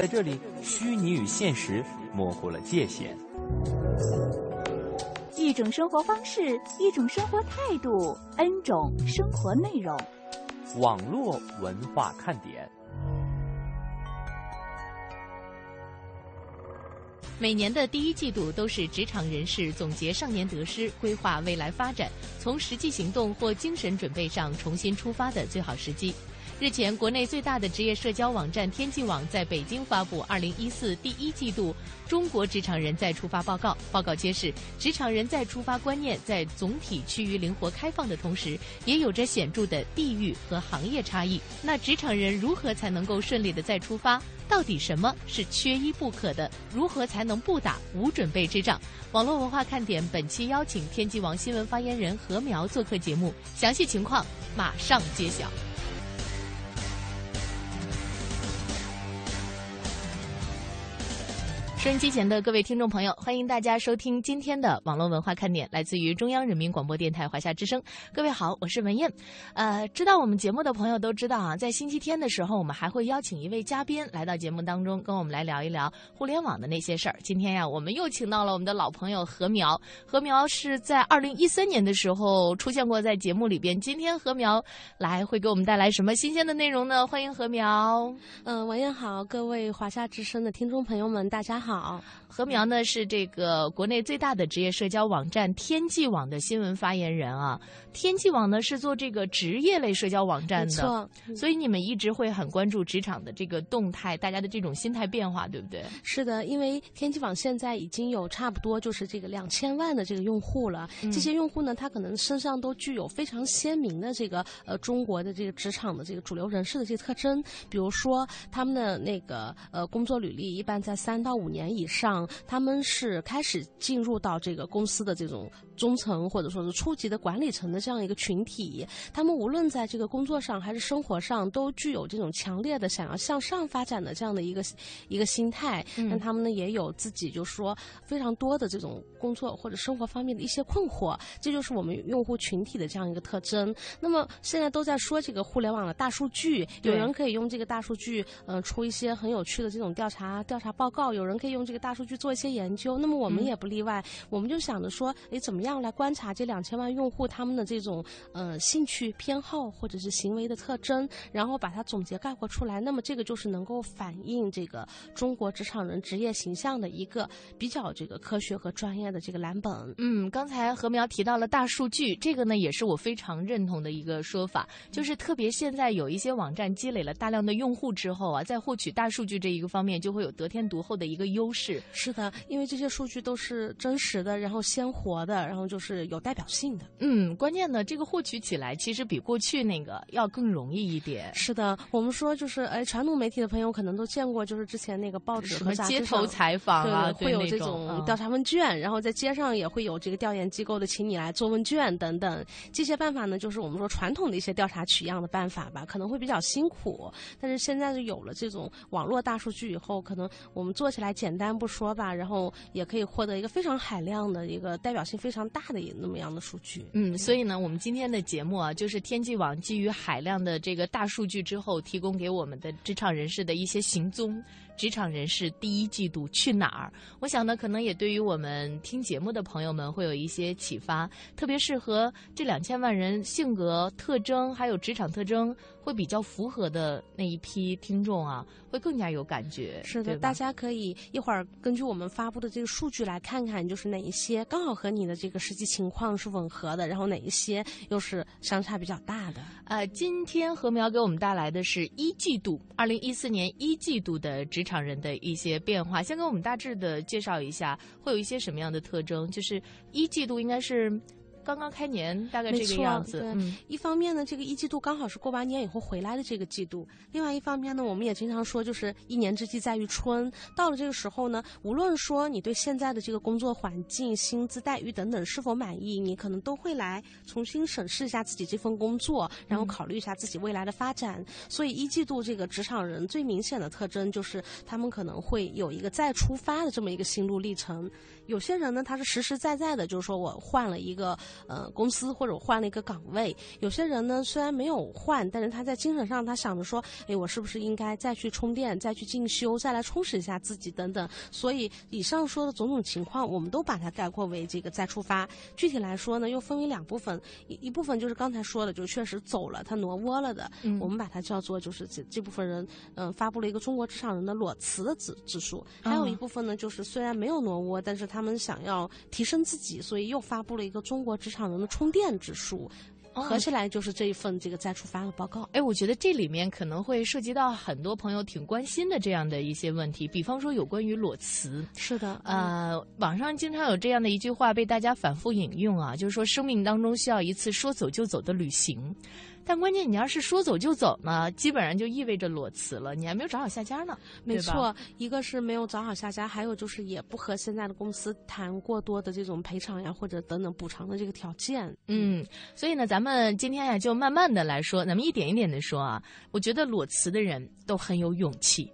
在这里，虚拟与现实模糊了界限。一种生活方式，一种生活态度，N 种生活内容。网络文化看点。每年的第一季度都是职场人士总结上年得失、规划未来发展、从实际行动或精神准备上重新出发的最好时机。日前，国内最大的职业社交网站天际网在北京发布《二零一四第一季度中国职场人再出发报告》。报告揭示，职场人再出发观念在总体趋于灵活开放的同时，也有着显著的地域和行业差异。那职场人如何才能够顺利的再出发？到底什么是缺一不可的？如何才能不打无准备之仗？网络文化看点本期邀请天际网新闻发言人何苗做客节目，详细情况马上揭晓。收音机前的各位听众朋友，欢迎大家收听今天的网络文化看点，来自于中央人民广播电台华夏之声。各位好，我是文燕。呃，知道我们节目的朋友都知道啊，在星期天的时候，我们还会邀请一位嘉宾来到节目当中，跟我们来聊一聊互联网的那些事儿。今天呀，我们又请到了我们的老朋友何苗。何苗是在二零一三年的时候出现过在节目里边。今天何苗来会给我们带来什么新鲜的内容呢？欢迎何苗。嗯，文燕好，各位华夏之声的听众朋友们，大家好。好，何苗呢是这个国内最大的职业社交网站天际网的新闻发言人啊。天际网呢是做这个职业类社交网站的。所以你们一直会很关注职场的这个动态，大家的这种心态变化，对不对？是的，因为天际网现在已经有差不多就是这个两千万的这个用户了。这些用户呢，他可能身上都具有非常鲜明的这个呃中国的这个职场的这个主流人士的这个特征，比如说他们的那个呃工作履历一般在三到五。年以上，他们是开始进入到这个公司的这种中层或者说是初级的管理层的这样一个群体。他们无论在这个工作上还是生活上，都具有这种强烈的想要向上发展的这样的一个一个心态。但他们呢，也有自己就是说非常多的这种工作或者生活方面的一些困惑。这就是我们用户群体的这样一个特征。那么现在都在说这个互联网的大数据，有人可以用这个大数据，呃，出一些很有趣的这种调查调查报告，有人可以。用这个大数据做一些研究，那么我们也不例外。我们就想着说，哎，怎么样来观察这两千万用户他们的这种呃兴趣偏好或者是行为的特征，然后把它总结概括出来。那么这个就是能够反映这个中国职场人职业形象的一个比较这个科学和专业的这个蓝本。嗯，刚才何苗提到了大数据，这个呢也是我非常认同的一个说法，就是特别现在有一些网站积累了大量的用户之后啊，在获取大数据这一个方面就会有得天独厚的一个。优势是的，因为这些数据都是真实的，然后鲜活的，然后就是有代表性的。嗯，关键呢，这个获取起来其实比过去那个要更容易一点。是的，我们说就是，哎，传统媒体的朋友可能都见过，就是之前那个报纸和街头采访啊，会有这种调查问卷，然后在街上也会有这个调研机构的，请你来做问卷等等。这些办法呢，就是我们说传统的一些调查取样的办法吧，可能会比较辛苦。但是现在就有了这种网络大数据以后，可能我们做起来简。简单不说吧，然后也可以获得一个非常海量的一个代表性非常大的那么样的数据。嗯，所以呢，我们今天的节目啊，就是天际网基于海量的这个大数据之后，提供给我们的职场人士的一些行踪。职场人士第一季度去哪儿？我想呢，可能也对于我们听节目的朋友们会有一些启发，特别适合这两千万人性格特征还有职场特征会比较符合的那一批听众啊，会更加有感觉。是的，大家可以一会儿根据我们发布的这个数据来看看，就是哪一些刚好和你的这个实际情况是吻合的，然后哪一些又是相差比较大的。呃，今天何苗给我们带来的是一季度，二零一四年一季度的职场。场人的一些变化，先给我们大致的介绍一下，会有一些什么样的特征？就是一季度应该是。刚刚开年，大概这个样子。对，一方面呢，这个一季度刚好是过完年以后回来的这个季度；另外一方面呢，我们也经常说，就是一年之计在于春。到了这个时候呢，无论说你对现在的这个工作环境、薪资待遇等等是否满意，你可能都会来重新审视一下自己这份工作，然后考虑一下自己未来的发展。所以一季度这个职场人最明显的特征就是，他们可能会有一个再出发的这么一个心路历程。有些人呢，他是实实在在的，就是说我换了一个呃公司或者换了一个岗位。有些人呢虽然没有换，但是他在精神上他想着说，哎，我是不是应该再去充电、再去进修、再来充实一下自己等等。所以以上说的种种情况，我们都把它概括为这个再出发。具体来说呢，又分为两部分，一一部分就是刚才说的，就确实走了，他挪窝了的，我们把它叫做就是这这部分人，嗯，发布了一个中国职场人的裸辞的指指数。还有一部分呢，就是虽然没有挪窝，但是他们想要提升自己，所以又发布了一个中国职场人的充电指数。合起来就是这一份这个再出发的报告。哎，我觉得这里面可能会涉及到很多朋友挺关心的这样的一些问题，比方说有关于裸辞。是的，呃，网上经常有这样的一句话被大家反复引用啊，就是说生命当中需要一次说走就走的旅行。但关键，你要是说走就走呢，基本上就意味着裸辞了，你还没有找好下家呢。没错，一个是没有找好下家，还有就是也不和现在的公司谈过多的这种赔偿呀，或者等等补偿的这个条件。嗯，所以呢，咱们今天呀，就慢慢的来说，咱们一点一点的说啊。我觉得裸辞的人都很有勇气。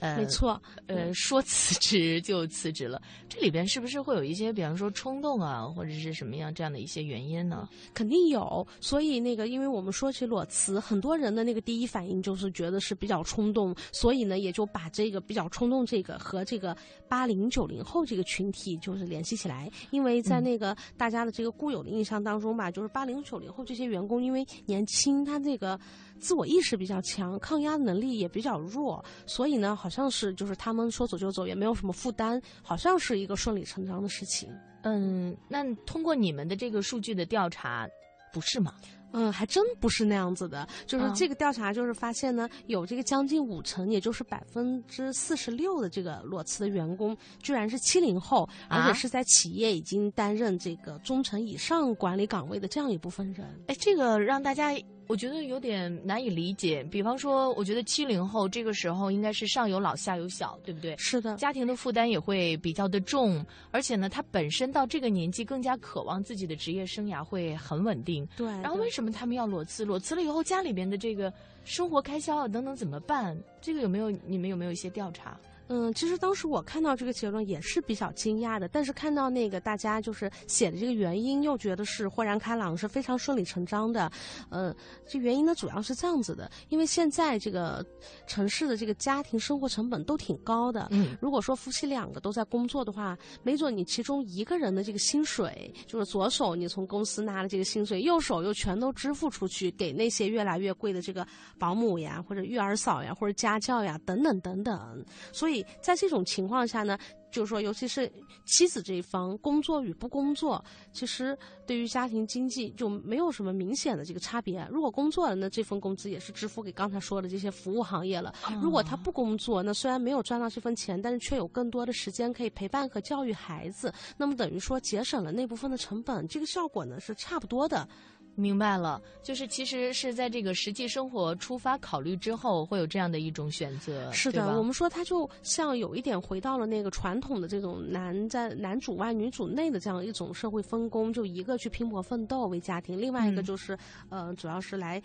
呃，没错，呃，说辞职就辞职了，这里边是不是会有一些，比方说冲动啊，或者是什么样这样的一些原因呢？肯定有，所以那个，因为我们说起裸辞，很多人的那个第一反应就是觉得是比较冲动，所以呢，也就把这个比较冲动这个和这个八零九零后这个群体就是联系起来，因为在那个大家的这个固有的印象当中吧，就是八零九零后这些员工因为年轻，他这个。自我意识比较强，抗压能力也比较弱，所以呢，好像是就是他们说走就走，也没有什么负担，好像是一个顺理成章的事情。嗯，那通过你们的这个数据的调查，不是吗？嗯，还真不是那样子的。就是这个调查，就是发现呢，有这个将近五成，也就是百分之四十六的这个裸辞的员工，居然是七零后，而且是在企业已经担任这个中层以上管理岗位的这样一部分人。哎，这个让大家。我觉得有点难以理解。比方说，我觉得七零后这个时候应该是上有老下有小，对不对？是的，家庭的负担也会比较的重，而且呢，他本身到这个年纪更加渴望自己的职业生涯会很稳定。对。然后为什么他们要裸辞？裸辞了以后，家里边的这个生活开销啊等等怎么办？这个有没有你们有没有一些调查？嗯，其实当时我看到这个结论也是比较惊讶的，但是看到那个大家就是写的这个原因，又觉得是豁然开朗，是非常顺理成章的。呃，这原因呢主要是这样子的，因为现在这个城市的这个家庭生活成本都挺高的。嗯，如果说夫妻两个都在工作的话，没准你其中一个人的这个薪水，就是左手你从公司拿了这个薪水，右手又全都支付出去给那些越来越贵的这个保姆呀，或者育儿嫂呀，或者家教呀，等等等等，所以。在这种情况下呢，就是说，尤其是妻子这一方，工作与不工作，其实对于家庭经济就没有什么明显的这个差别。如果工作了，那这份工资也是支付给刚才说的这些服务行业了；如果他不工作，那虽然没有赚到这份钱，但是却有更多的时间可以陪伴和教育孩子，那么等于说节省了那部分的成本，这个效果呢是差不多的。明白了，就是其实是在这个实际生活出发考虑之后，会有这样的一种选择。是的，我们说它就像有一点回到了那个传统的这种男在男主外女主内的这样一种社会分工，就一个去拼搏奋斗为家庭，另外一个就是呃，主要是来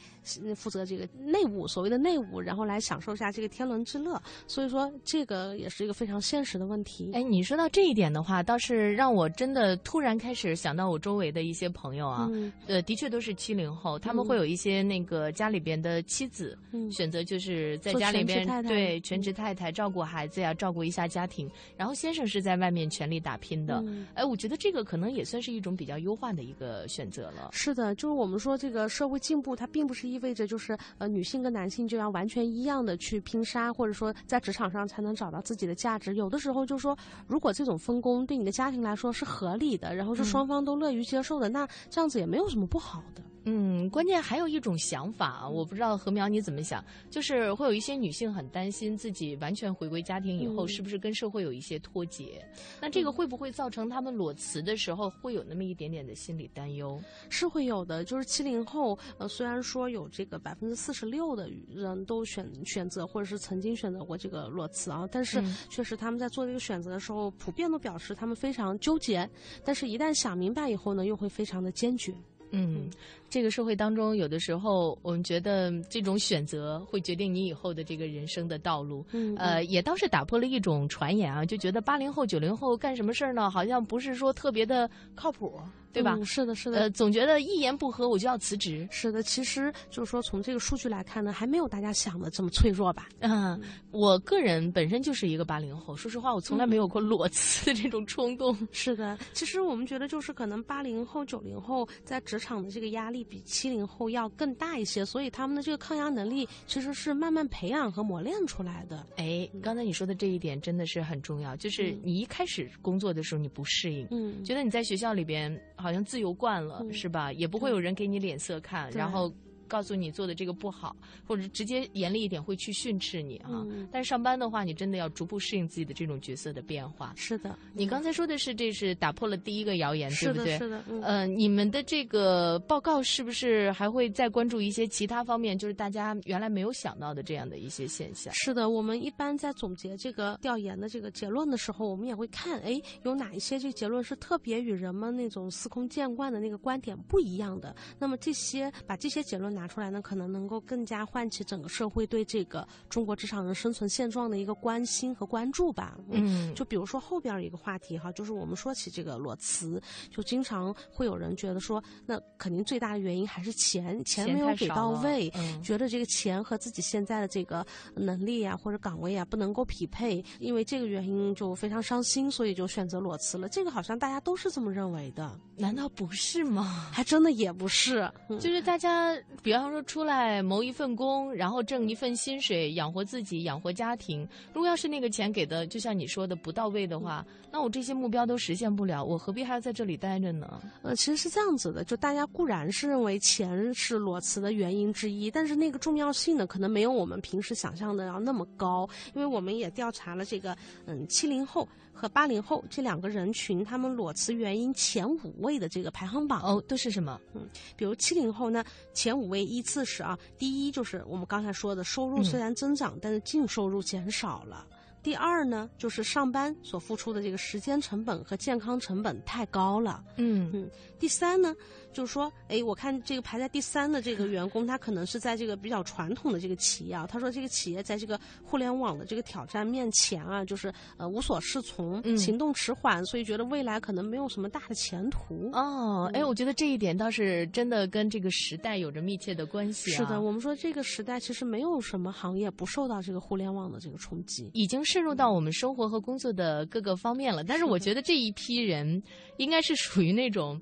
负责这个内务，所谓的内务，然后来享受一下这个天伦之乐。所以说，这个也是一个非常现实的问题。哎，你说到这一点的话，倒是让我真的突然开始想到我周围的一些朋友啊，呃，的确都是。是七零后，他们会有一些那个家里边的妻子选择，就是在家里边对全职太太照顾孩子呀，照顾一下家庭。然后先生是在外面全力打拼的。哎，我觉得这个可能也算是一种比较优化的一个选择了。是的，就是我们说这个社会进步，它并不是意味着就是呃女性跟男性就要完全一样的去拼杀，或者说在职场上才能找到自己的价值。有的时候就说，如果这种分工对你的家庭来说是合理的，然后是双方都乐于接受的，那这样子也没有什么不好的。嗯，关键还有一种想法，我不知道何苗你怎么想，就是会有一些女性很担心自己完全回归家庭以后，是不是跟社会有一些脱节？那这个会不会造成她们裸辞的时候会有那么一点点的心理担忧？是会有的，就是七零后，呃，虽然说有这个百分之四十六的人都选选择或者是曾经选择过这个裸辞啊，但是确实他们在做这个选择的时候，普遍都表示他们非常纠结，但是一旦想明白以后呢，又会非常的坚决。嗯。这个社会当中，有的时候我们觉得这种选择会决定你以后的这个人生的道路。嗯呃，也倒是打破了一种传言啊，就觉得八零后、九零后干什么事儿呢，好像不是说特别的靠谱，对吧？嗯是的，是的。呃，总觉得一言不合我就要辞职。是的，其实就是说，从这个数据来看呢，还没有大家想的这么脆弱吧？嗯，我个人本身就是一个八零后，说实话，我从来没有过裸辞的这种冲动。是的，其实我们觉得就是可能八零后、九零后在职场的这个压力比七零后要更大一些，所以他们的这个抗压能力其实是慢慢培养和磨练出来的。哎，刚才你说的这一点真的是很重要，就是你一开始工作的时候你不适应，嗯，觉得你在学校里边好像自由惯了，嗯。是吧？也不会有人给你脸色看，对。然后告诉你做的这个不好，或者直接严厉一点会去训斥你啊。嗯但是上班的话，你真的要逐步适应自己的这种角色的变化。是的，你刚才说的是，这是打破了第一个谣言，对不对？是的，嗯。呃，你们的这个报告是不是还会再关注一些其他方面，就是大家原来没有想到的这样的一些现象？是的，我们一般在总结这个调研的这个结论的时候，我们也会看，哎，有哪一些这个结论是特别与人们那种司空见惯的那个观点不一样的。那么这些把这些结论拿出来呢，可能能够更加唤起整个社会对这个中国职场人生存现状的一个关心和关注吧。嗯，就比如说后边儿一个话题哈，就是我们说起这个裸辞，就经常会有人觉得说，那肯定最大的原因还是钱，钱没有给到位，嗯觉得这个钱和自己现在的这个能力啊或者岗位啊不能够匹配，因为这个原因就非常伤心，所以就选择裸辞了。这个好像大家都是这么认为的，难道不是吗？还真的也不是。嗯就是大家，比方说出来谋一份工，然后挣一份薪水，养活自己，养活家庭。如果要是那个钱给的，就像你说的不到位的话，那我这些目标都实现不了，我何必还要在这里待着呢？呃，其实是这样子的，就大家固然是认为钱是裸辞的原因之一，但是那个重要性呢，可能没有我们平时想象的要那么高，因为我们也调查了这个嗯七零后和八零后这两个人群，他们裸辞原因前五位的这个排行榜。哦，都是什么？嗯比如七零后呢，前五位依次是啊，第一就是我们刚才说的收入虽然增长，但是净收入减少了。第二呢，就是上班所付出的这个时间成本和健康成本太高了。嗯嗯第三呢，就是说，哎，我看这个排在第三的这个员工，他可能是在这个比较传统的这个企业啊，他说这个企业在这个互联网的这个挑战面前啊，就是呃无所适从，嗯行动迟缓，所以觉得未来可能没有什么大的前途。哦，哎，我觉得这一点倒是真的跟这个时代有着密切的关系、啊。是的，我们说这个时代其实没有什么行业不受到这个互联网的这个冲击。已经渗入到我们生活和工作的各个方面了。但是我觉得这一批人应该是属于那种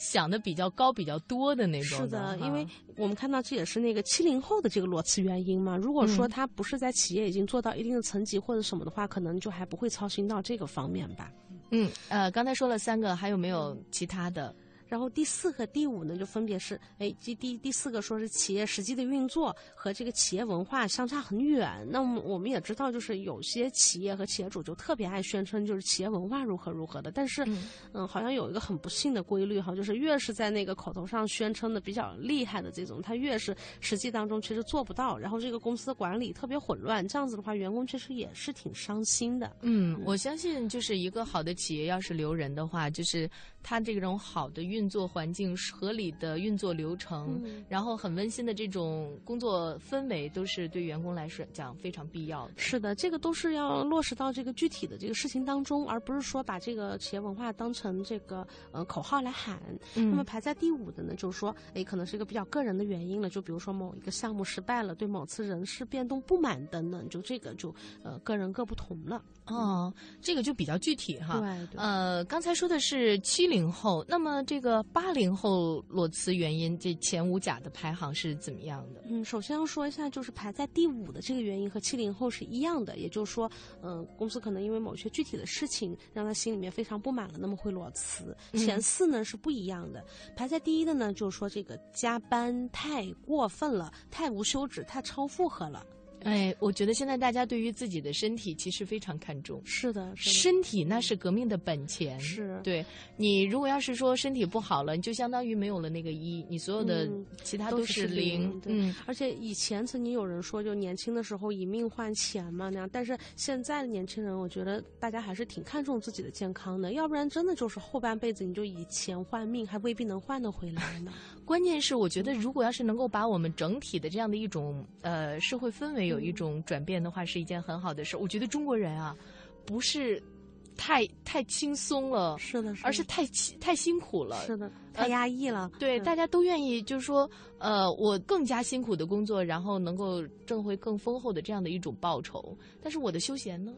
想的比较高、比较多的那种是的，因为我们看到这也是那个七零后的这个裸辞原因嘛。如果说嗯他不是在企业已经做到一定的层级或者什么的话，可能就还不会操心到这个方面吧。嗯呃，刚才说了三个，还有没有其他的？然后第四和第五呢，就分别是，哎，这第第四个说是企业实际的运作和这个企业文化相差很远。那么我们也知道，就是有些企业和企业主就特别爱宣称就是企业文化如何如何的，但是，嗯嗯，好像有一个很不幸的规律哈，就是越是在那个口头上宣称的比较厉害的这种，他越是实际当中其实做不到，然后这个公司的管理特别混乱，这样子的话，员工其实也是挺伤心的。嗯，我相信就是一个好的企业，要是留人的话，就是他这种好的运作环境、合理的运作流程，嗯然后很温馨的这种工作氛围，都是对员工来说讲非常必要的。是的，这个都是要落实到这个具体的这个事情当中，而不是说把这个企业文化当成这个呃口号来喊。那么嗯排在第五的呢，就是说，诶，可能是一个比较个人的原因了，就比如说某一个项目失败了，对某次人事变动不满等等，就这个就呃个人各不同了。哦，这个就比较具体哈。对对。呃，刚才说的是七零后，那么这个八零后裸辞原因，这前五甲的排行是怎么样的？嗯，首先要说一下，就是排在第五的这个原因和七零后是一样的，也就是说，嗯、公司可能因为某些具体的事情让他心里面非常不满了，那么会裸辞。嗯前四呢是不一样的，排在第一的呢就是说这个加班太过分了，太无休止，太超负荷了。哎，我觉得现在大家对于自己的身体其实非常看重。是的，是的身体那是革命的本钱。是对你，如果要是说身体不好了，你就相当于没有了那个一，你所有的嗯其他都是零。对嗯，而且以前曾经有人说，就年轻的时候以命换钱嘛那样，但是现在的年轻人，我觉得大家还是挺看重自己的健康的，要不然真的就是后半辈子你就以钱换命，还未必能换得回来呢。关键是我觉得，如果要是能够把我们整体的这样的一种呃社会氛围有一种转变的话，是一件很好的事。我觉得中国人啊，不是太太轻松了，是的，是的而是太太辛苦了。是的，太压抑了。对，嗯大家都愿意，就是说，呃，我更加辛苦的工作，然后能够挣回更丰厚的这样的一种报酬。但是我的休闲呢？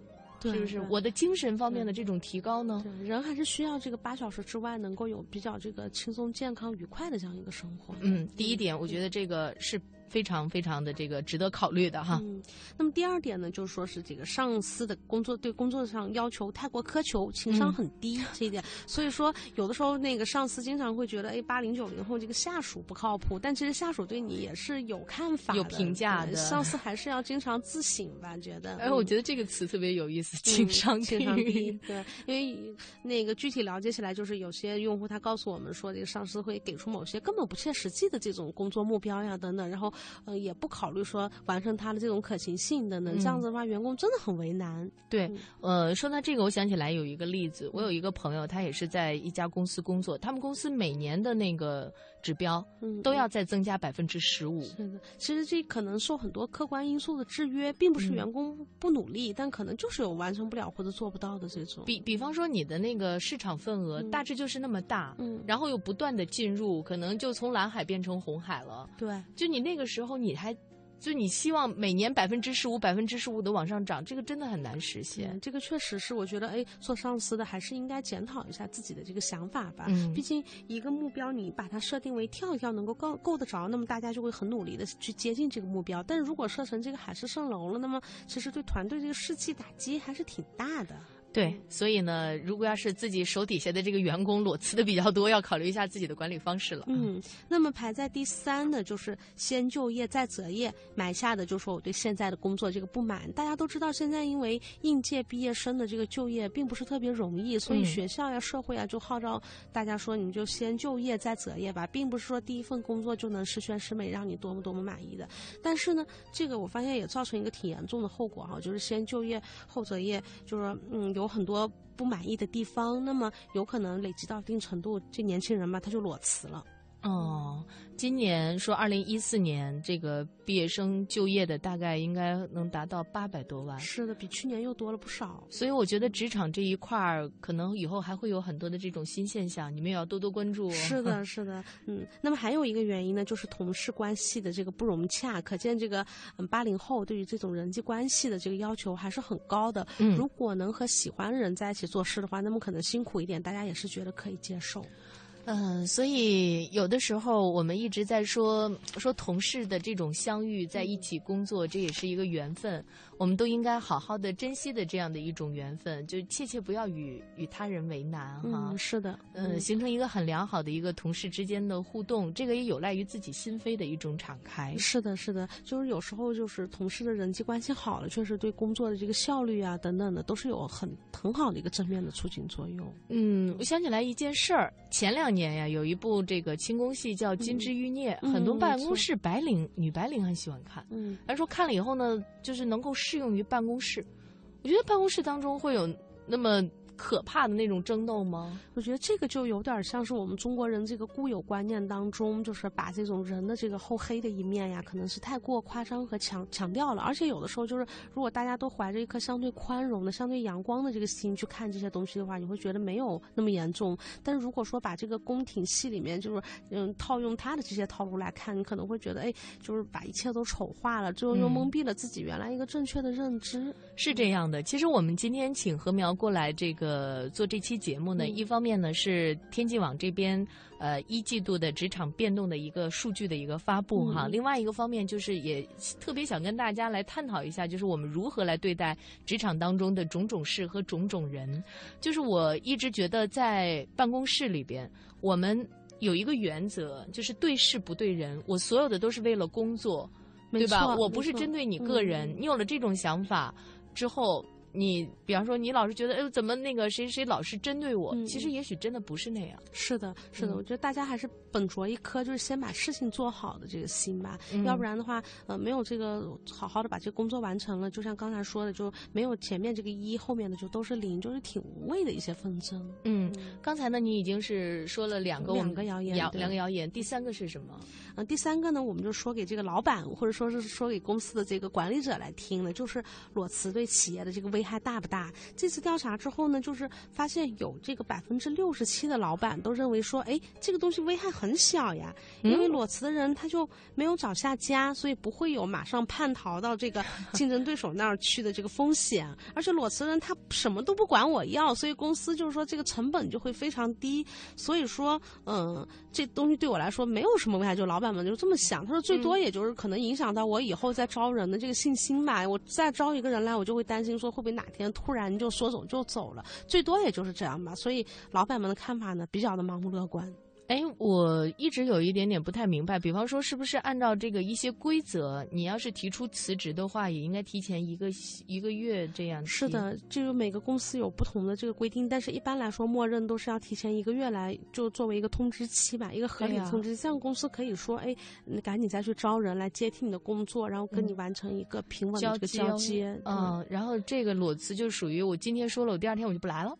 是不是我的精神方面的这种提高呢？人还是需要这个八小时之外，能够有比较这个轻松、健康、愉快的这样一个生活。嗯，第一点，我觉得这个是非常非常的这个值得考虑的哈。嗯，那么第二点呢，就是说是这个上司的工作对工作上要求太过苛求，情商嗯很低、这一点。所以说，有的时候那个上司经常会觉得，哎，八零九零后这个下属不靠谱，但其实下属对你也是有看法、有评价的上司还是要经常自省吧，觉得。哎，我嗯觉得这个词特别有意思，嗯情商低。情商低，对，因为那个具体了解起来，就是有些用户他告诉我们说，这个上司会给出某些根本不切实际的这种工作目标呀等等，然后呃也不考虑说完成它的这种可行性等等，这样子的话，员工真的很为难。对嗯，呃，说到这个，我想起来有一个例子，我有一个朋友，他也是在一家公司工作，他们公司每年的那个指标嗯，都要再增加百分之十五。是的，其实这可能受很多客观因素的制约，并不是嗯员工不努力，但可能就是有完成不了或者做不到的这种。比比方说你的那个市场份额嗯大致就是那么大，嗯，然后又不断的进入，可能就从蓝海变成红海了。对，就你那个时候，你还就你希望每年百分之十五、百分之十五的往上涨，这个真的很难实现嗯，。这个确实是，我觉得，哎，做上司的还是应该检讨一下自己的这个想法吧。嗯毕竟一个目标，你把它设定为跳一跳能够够够得着，那么大家就会很努力的去接近这个目标。但是如果设成这个海市蜃楼了，那么其实对团队这个士气打击还是挺大的。对，所以呢，如果要是自己手底下的这个员工裸辞的比较多，要考虑一下自己的管理方式了。嗯，那么排在第三的就是先就业再择业，埋下的就是我对现在的工作这个不满。大家都知道，现在因为应届毕业生的这个就业并不是特别容易，所以嗯学校呀、社会啊就号召大家说，你们就先就业再择业吧，并不是说第一份工作就能十全十美，让你多么多么满意的。但是呢，这个我发现也造成一个挺严重的后果哈，就是先就业后择业，就是说嗯有有很多不满意的地方，那么有可能累积到一定程度，这年轻人嘛他就裸辞了。哦，今年说二零一四年这个毕业生就业的大概应该能达到八百多万，是的，比去年又多了不少。所以我觉得职场这一块儿可能以后还会有很多的这种新现象，你们也要多多关注、哦。是的，是的，嗯，那么还有一个原因呢，就是同事关系的这个不融洽，可见这个嗯八零后对于这种人际关系的这个要求还是很高的。嗯如果能和喜欢的人在一起做事的话，那么可能辛苦一点，大家也是觉得可以接受。嗯，所以有的时候我们一直在说说同事的这种相遇，在一起工作，这也是一个缘分，我们都应该好好的珍惜的这样的一种缘分，就切切不要与与他人为难哈。嗯，是的，嗯，形成一个很良好的一个同事之间的互动，这个也有赖于自己心扉的一种敞开。是的，是的，就是有时候就是同事的人际关系好了，确实对工作的这个效率啊等等的，都是有很很好的一个正面的促进作用。嗯，我想起来一件事儿，前两年呀，有一部这个轻功戏叫《金枝欲孽》，嗯很多办公室白领女白领很喜欢看。嗯，他说看了以后呢，就是能够适用于办公室。我觉得办公室当中会有那么可怕的那种争斗吗？我觉得这个就有点像是我们中国人这个固有观念当中，就是把这种人的这个厚黑的一面呀，可能是太过夸张和强强调了。而且有的时候就是，如果大家都怀着一颗相对宽容的、相对阳光的这个心去看这些东西的话，你会觉得没有那么严重。但是如果说把这个宫廷戏里面就是嗯套用他的这些套路来看，你可能会觉得哎，就是把一切都丑化了，最后又嗯蒙蔽了自己原来一个正确的认知。是这样的，其实我们今天请何苗过来这个做这期节目呢，嗯一方面呢是天际网这边呃一季度的职场变动的一个数据的一个发布哈，嗯另外一个方面就是也特别想跟大家来探讨一下，就是我们如何来对待职场当中的种种事和种种人。就是我一直觉得在办公室里边，我们有一个原则，就是对事不对人，我所有的都是为了工作。对吧？我不是针对你个人，嗯你有了这种想法之后。你比方说，你老是觉得，哎，怎么那个谁谁老是针对我？嗯其实也许真的不是那样。是的，是的，嗯我觉得大家还是本着一颗就是先把事情做好的这个心吧，嗯要不然的话，呃，没有这个好好的把这个工作完成了，就像刚才说的，就没有前面这个一，后面的就都是零，就是挺无谓的一些纷争。嗯，刚才呢，你已经是说了两个两个谣言两个谣言，第三个是什么？嗯、第三个呢，我们就说给这个老板或者说是说给公司的这个管理者来听的，就是裸辞对企业的这个危害大不大？这次调查之后呢，就是发现有这个百分之六十七的老板都认为说，哎，这个东西危害很小呀，因为裸辞的人他就没有找下家，所以不会有马上叛逃到这个 竞争对手那儿去的这个风险。而且裸辞人他什么都不管我要，所以公司就是说这个成本就会非常低。所以说，嗯，这东西对我来说没有什么危害，就老板们就这么想。他说最多也就是可能影响到我以后再招人的这个信心吧。我再招一个人来，我就会担心说会不会哪天突然就说走就走了，最多也就是这样吧。所以老板们的看法呢，比较的盲目乐观。哎，我一直有一点点不太明白，比方说，是不是按照这个一些规则，你要是提出辞职的话，也应该提前一个一个月这样？是，的，就是每个公司有不同的这个规定，但是一般来说，默认都是要提前一个月来，就作为一个通知期吧，一个合理的通知期。这样公司可以说，哎，你赶紧再去招人来接替你的工作，然后跟你完成一个平稳的这个接交接。嗯，然后这个裸辞就属于我今天说了，我第二天我就不来了。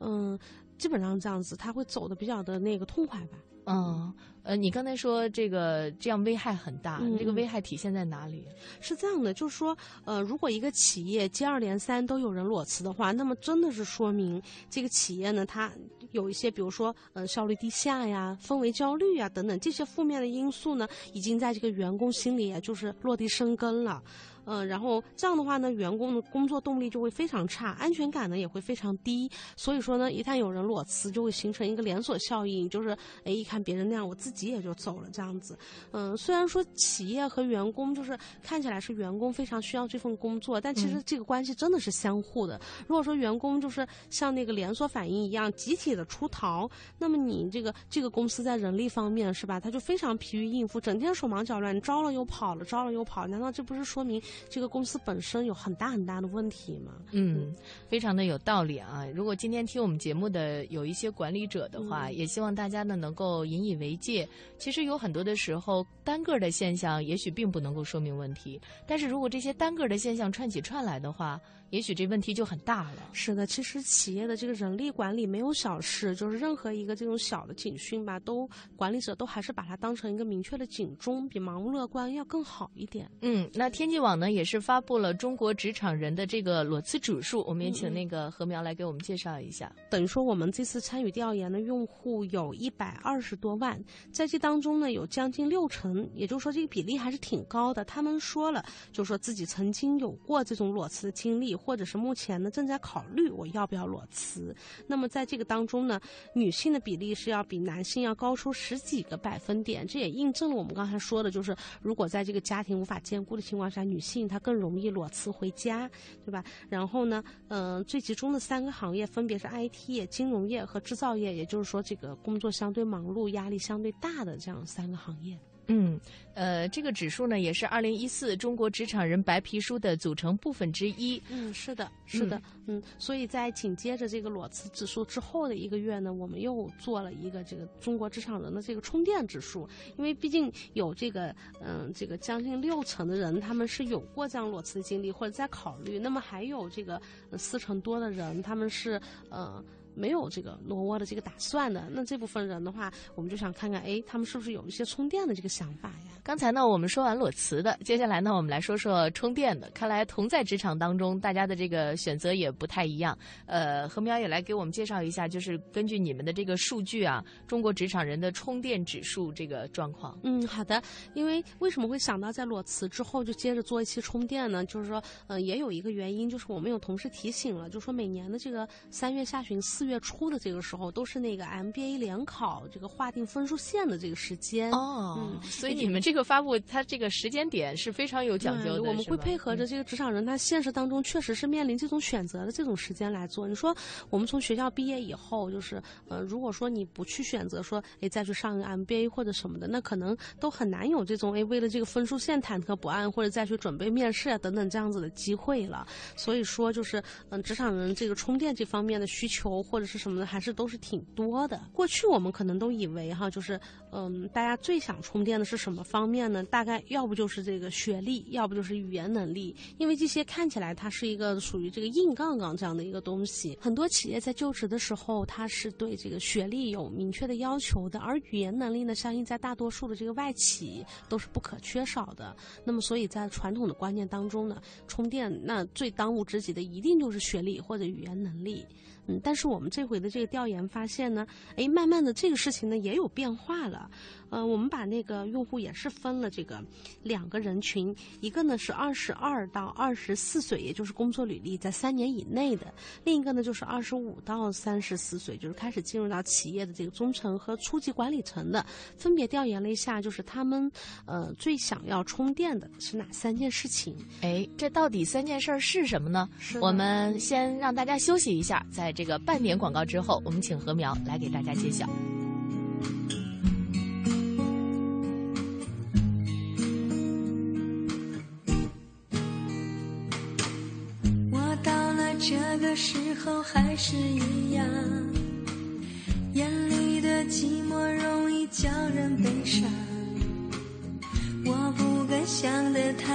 嗯，基本上这样子，他会走的比较的那个痛快吧。嗯，呃，你刚才说这个这样危害很大，嗯这个危害体现在哪里？是这样的，就是说，呃，如果一个企业接二连三都有人裸辞的话，那么真的是说明这个企业呢，它有一些，比如说，呃，效率低下呀、氛围焦虑呀等等这些负面的因素呢，已经在这个员工心里啊，就是落地生根了。嗯、然后这样的话呢，员工的工作动力就会非常差，安全感呢也会非常低。所以说呢，一旦有人裸辞，就会形成一个连锁效应，就是哎，一看别人那样，我自己也就走了这样子。嗯，虽然说企业和员工就是看起来是员工非常需要这份工作，但其实这个关系真的是相互的。如果说员工就是像那个连锁反应一样集体的出逃，那么你这个这个公司在人力方面是吧，他就非常疲于应付，整天手忙脚乱，招了又跑了，招了又跑，难道这不是说明这个公司本身有很大很大的问题嘛？嗯，非常的有道理啊！如果今天听我们节目的有一些管理者的话，嗯也希望大家呢能够引以为戒。其实有很多的时候，单个儿的现象也许并不能够说明问题，但是如果这些单个儿的现象串起串来的话，也许这问题就很大了。是的，其实企业的这个人力管理没有小事，就是任何一个这种小的警讯吧，都管理者都还是把它当成一个明确的警钟，比盲目乐观要更好一点。嗯，那天际网呢也是发布了中国职场人的这个裸辞指数，我们也嗯请那个何苗来给我们介绍一下。等于说，我们这次参与调研的用户有一百二十多万，在这当中呢，有将近六成，也就是说这个比例还是挺高的。他们说了，就说自己曾经有过这种裸辞的经历，或者是目前呢正在考虑我要不要裸辞。那么在这个当中呢，女性的比例是要比男性要高出十几个百分点，这也印证了我们刚才说的，就是如果在这个家庭无法兼顾的情况下，女性她更容易裸辞回家，对吧？然后呢，嗯、最集中的三个行业分别是 IT 业、金融业和制造业，也就是说这个工作相对忙碌、压力相对大的这样三个行业。嗯，呃，这个指数呢也是二零一四中国职场人白皮书的组成部分之一。嗯，是的，是的，嗯所以在紧接着这个裸辞指数之后的一个月呢，我们又做了一个这个中国职场人的这个充电指数，因为毕竟有这个嗯、这个将近六成的人他们是有过这样裸辞的经历或者在考虑，那么还有这个呃四成多的人他们是呃。没有这个挪窝的这个打算的，那这部分人的话，我们就想看看，哎，他们是不是有一些充电的这个想法？刚才呢，我们说完裸辞的，接下来呢，我们来说说充电的。看来同在职场当中，大家的这个选择也不太一样。呃，何苗也来给我们介绍一下，就是根据你们的这个数据啊，中国职场人的充电指数这个状况。嗯，好的。因为为什么会想到在裸辞之后就接着做一期充电呢？就是说，嗯、也有一个原因，就是我们有同事提醒了，就说每年的这个三月下旬、四四月初的这个时候，都是那个 MBA 联考这个划定分数线的这个时间。哦，嗯，所以你们这个发布，它这个时间点是非常有讲究的。我们会配合着这个职场人，他现实当中确实是面临这种选择的这种时间来做。你说，我们从学校毕业以后，就是呃，如果说你不去选择说，哎，再去上个 MBA 或者什么的，那可能都很难有这种哎，为了这个分数线忐忑不安，或者再去准备面试啊等等这样子的机会了。所以说，就是嗯，职场人这个充电这方面的需求或者是什么的，还是都是挺多的。过去我们可能都以为哈，就是嗯，大家最想充电的是什么方面呢？大概要不就是这个学历，要不就是语言能力，因为这些看起来它是一个属于这个硬杠杠这样的一个东西。很多企业在就职的时候，它是对这个学历有明确的要求的，而语言能力呢，相应在大多数的这个外企都是不可缺少的。那么，所以在传统的观念当中呢，充电那最当务之急的一定就是学历或者语言能力。嗯，但是我们这回的这个调研发现呢，哎，慢慢的这个事情呢也有变化了。呃，我们把那个用户也是分了这个两个人群，一个呢是二十二到二十四岁，也就是工作履历在三年以内的；另一个呢就是二十五到三十四岁，就是开始进入到企业的这个中层和初级管理层的。分别调研了一下，就是他们呃最想要充电的是哪三件事情？哎，这到底三件事儿是什么呢？我们先让大家休息一下，在这个半点广告之后，我们请何苗来给大家揭晓。我到了这个时候还是一样，眼里的寂寞容易叫人悲伤。我不敢想的太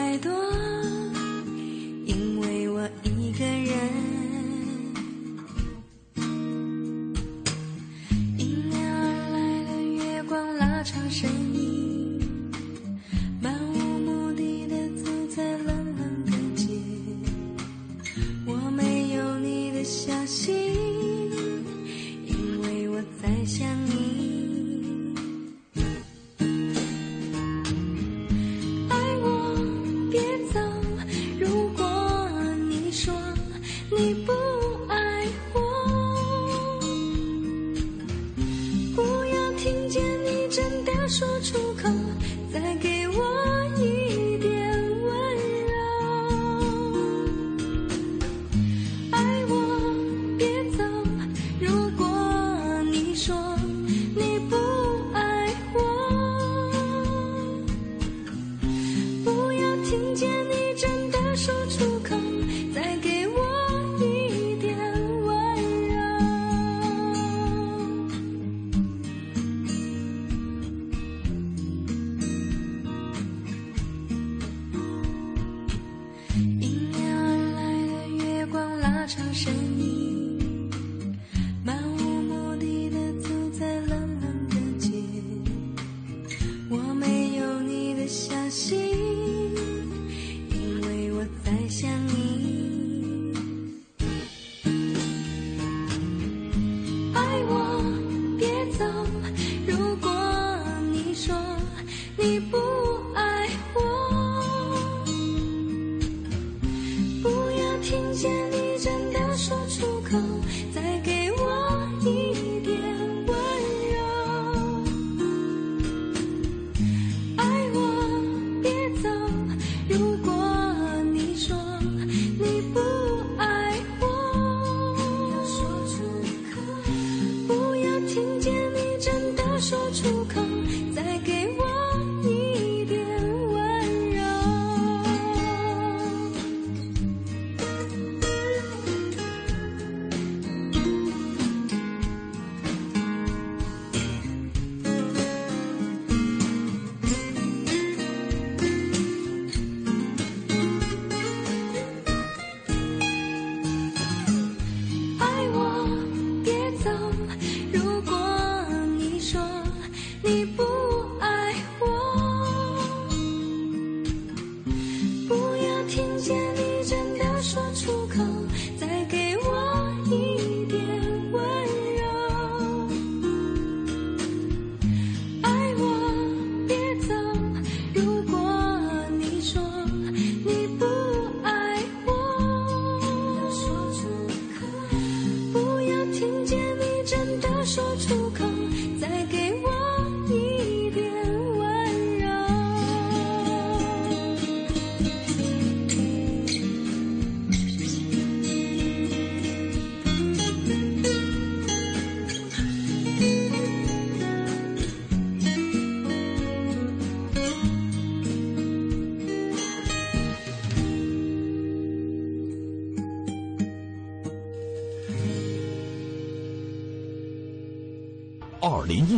听见。说出口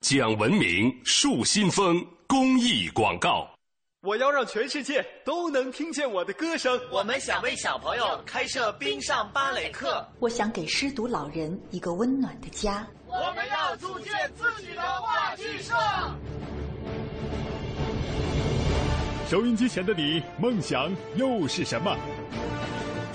讲文明树新风公益广告。我要让全世界都能听见我的歌声。我们想为小朋友开设冰上芭蕾课。我想给失独老人一个温暖的家。我们要组建自己的话剧社。收音机前的你，梦想又是什么？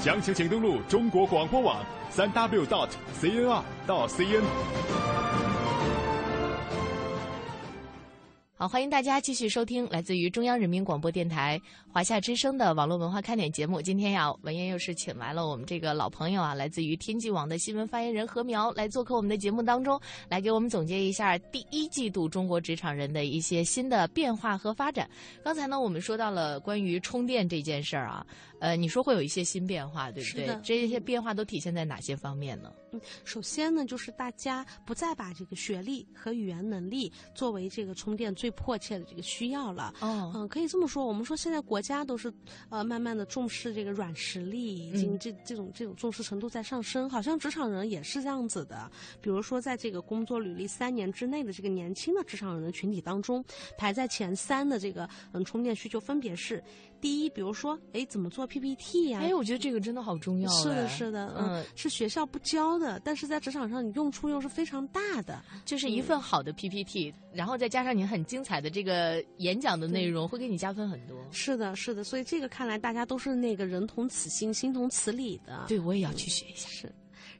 详情请登录中国广播网三 w dot cnr 到 cn。好，欢迎大家继续收听来自于中央人民广播电台华夏之声的网络文化看点节目。今天呀，文燕又是请来了我们这个老朋友啊，来自于天际网的新闻发言人何苗来做客我们的节目当中，来给我们总结一下第一季度中国职场人的一些新的变化和发展。刚才呢，我们说到了关于充电这件事儿啊。呃，你说会有一些新变化，对不对？这些变化都体现在哪些方面呢？嗯，首先呢，就是大家不再把这个学历和语言能力作为这个充电最迫切的这个需要了。哦，嗯，可以这么说，我们说现在国家都是呃慢慢的重视这个软实力，已经这这种这种重视程度在上升。好像职场人也是这样子的。比如说，在这个工作履历三年之内的这个年轻的职场人的群体当中，排在前三的这个嗯充电需求分别是。第一，比如说，哎，怎么做 PPT 呀？哎，我觉得这个真的好重要。是的，是的，嗯，是学校不教的，但是在职场上你用处又是非常大的。就是一份好的 PPT，然后再加上你很精彩的这个演讲的内容，会给你加分很多。是的，是的，所以这个看来大家都是那个人同此心，心同此理的。对，我也要去学一下。是。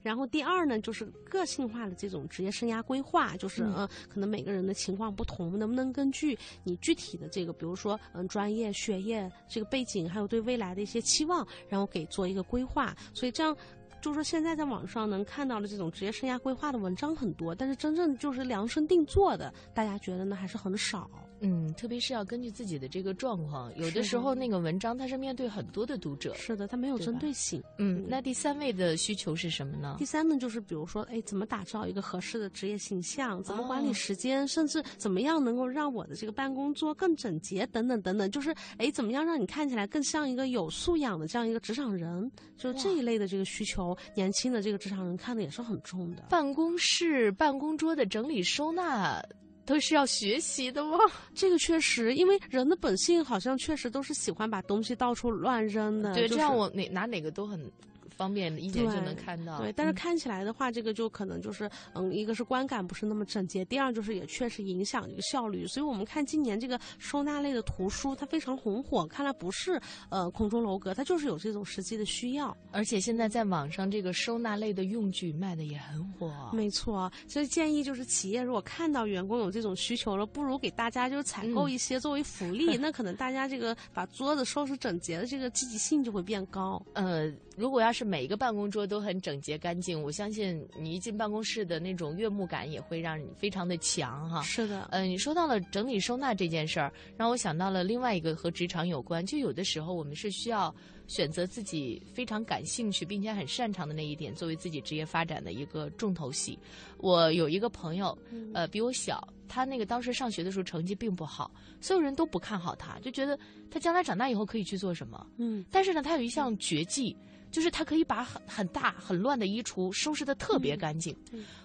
然后第二呢，就是个性化的这种职业生涯规划，就是嗯，可能每个人的情况不同，能不能根据你具体的这个，比如说嗯，专业、学业这个背景，还有对未来的一些期望，然后给做一个规划。所以这样，就是说现在在网上能看到的这种职业生涯规划的文章很多，但是真正就是量身定做的，大家觉得呢还是很少。嗯，特别是要根据自己的这个状况，有的时候那个文章它是面对很多的读者，是的，它没有针对性。嗯，那第三位的需求是什么呢？第三呢，就是比如说，哎，怎么打造一个合适的职业形象？怎么管理时间？甚至怎么样能够让我的这个办公桌更整洁？等等等等，就是哎，怎么样让你看起来更像一个有素养的这样一个职场人？就是这一类的这个需求，年轻的这个职场人看的也是很重的。办公室办公桌的整理收纳。都是要学习的吗？这个确实，因为人的本性好像确实都是喜欢把东西到处乱扔的。对，这样我哪拿哪个都很方便一眼就能看到。对，但是看起来的话，这个就可能就是嗯，一个是观感不是那么整洁，第二就是也确实影响这个效率。所以我们看今年这个收纳类的图书，它非常红火，看来不是呃空中楼阁，它就是有这种实际的需要。而且现在在网上这个收纳类的用具卖的也很火。没错，所以建议就是企业如果看到员工有这种需求了，不如给大家就是采购一些作为福利，那可能大家这个把桌子收拾整洁的这个积极性就会变高。呃，如果要是每一个办公桌都很整洁干净，我相信你一进办公室的那种悦目感也会让你非常的强哈。是的，呃，你说到了整理收纳这件事儿，让我想到了另外一个和职场有关，就有的时候我们是需要。选择自己非常感兴趣并且很擅长的那一点作为自己职业发展的一个重头戏。我有一个朋友，呃，比我小，他那个当时上学的时候成绩并不好，所有人都不看好他，就觉得他将来长大以后可以去做什么。嗯，但是呢，他有一项绝技。就是他可以把很很大很乱的衣橱收拾的特别干净。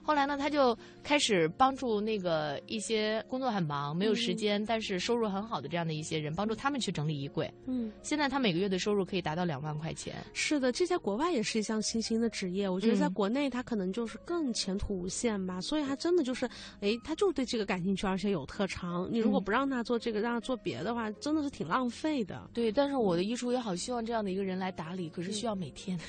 后来呢，他就开始帮助那个一些工作很忙、没有时间，但是收入很好的这样的一些人，帮助他们去整理衣柜。嗯，现在他每个月的收入可以达到两万块钱。是的，这在国外也是一项新兴的职业。我觉得在国内他可能就是更前途无限吧。所以他真的就是，哎，他就对这个感兴趣，而且有特长。你如果不让他做这个，让他做别的话，真的是挺浪费的。对，但是我的衣橱也好希望这样的一个人来打理，可是需要每天。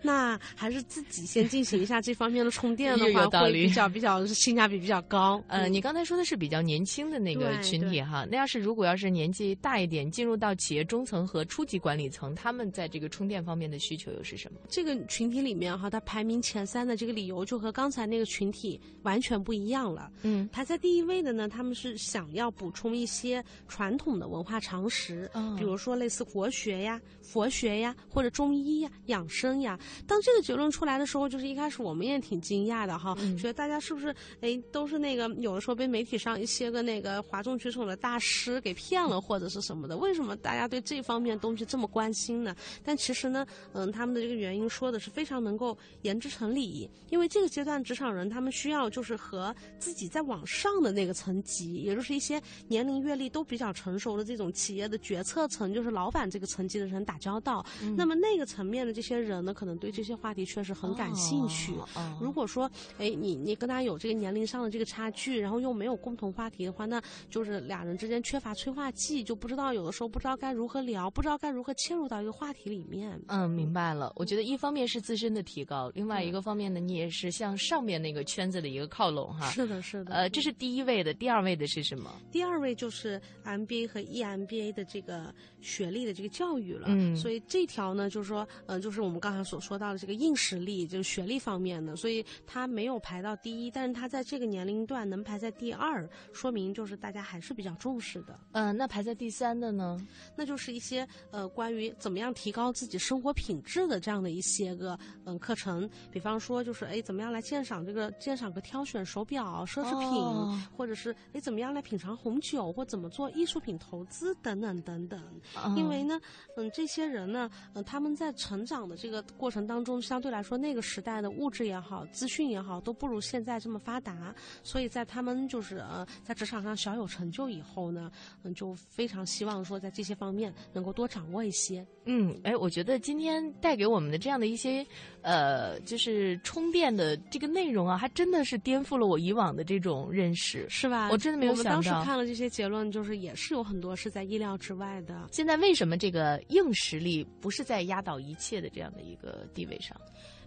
那还是自己先进行一下这方面的充电的话，会比较比较 性价比比较高。呃，你刚才说的是比较年轻的那个群体哈，那要是如果要是年纪大一点，进入到企业中层和初级管理层，他们在这个充电方面的需求又是什么？这个群体里面哈，它排名前三的这个理由就和刚才那个群体完全不一样了。嗯，排在第一位的呢，他们是想要补充一些传统的文化常识，嗯比如说类似国学呀、佛学呀，或者中医呀、养生呀。当这个结论出来的时候，就是一开始我们也挺惊讶的哈，觉得大家是不是哎都是那个有的时候被媒体上一些个那个哗众取宠的大师给骗了或者是什么的？为什么大家对这方面东西这么关心呢？但其实呢，嗯，他们的这个原因说的是非常能够言之成理，因为这个阶段职场人他们需要就是和自己在往上的那个层级，也就是一些年龄阅历都比较成熟的这种企业的决策层，就是老板这个层级的人打交道。那么那个层面的这些人呢，可能对这些话题确实很感兴趣。如果说，哎，你你跟他有这个年龄上的这个差距，然后又没有共同话题的话，那就是俩人之间缺乏催化剂，就不知道有的时候不知道该如何聊，不知道该如何切入到一个话题里面。嗯，明白了。我觉得一方面是自身的提高，另外一个方面呢，你也是向上面那个圈子的一个靠拢哈。是的，是的。呃，这是第一位的，第二位的是什么？第二位就是 MBA 和 EMBA 的这个学历的这个教育了。嗯，所以这条呢，就是说，嗯，就是我们刚才所说到的这个硬实力，就是学历方面的，所以他没有排到第一，但是他在这个年龄段能排在第二，说明就是大家还是比较重视的。嗯，那排在第三的呢？那就是一些呃关于怎么样提高自己生活品质的这样的一些个嗯课程，比方说就是哎怎么样来鉴赏这个鉴赏和挑选手表、奢侈品，或者是哎怎么样来品尝红酒，或怎么做艺术品投资等等等等。因为呢，嗯，这些人呢，嗯，他们在成长的这个过程当中，相对来说那个时代的物质也好、资讯也好，都不如现在这么发达，所以在他们就是呃在职场上小有成就以后呢，嗯，就非常希望说在这些方面能够多掌握一些。嗯，哎，我觉得今天带给我们的这样的一些呃，就是充电的这个内容啊，还真的是颠覆了我以往的这种认识，是吧？我真的没有想到。我们当时看了这些结论，就是也是有很多是在意料之外的。现在为什么这个硬实力不是在压倒一切的这样的一个地位上？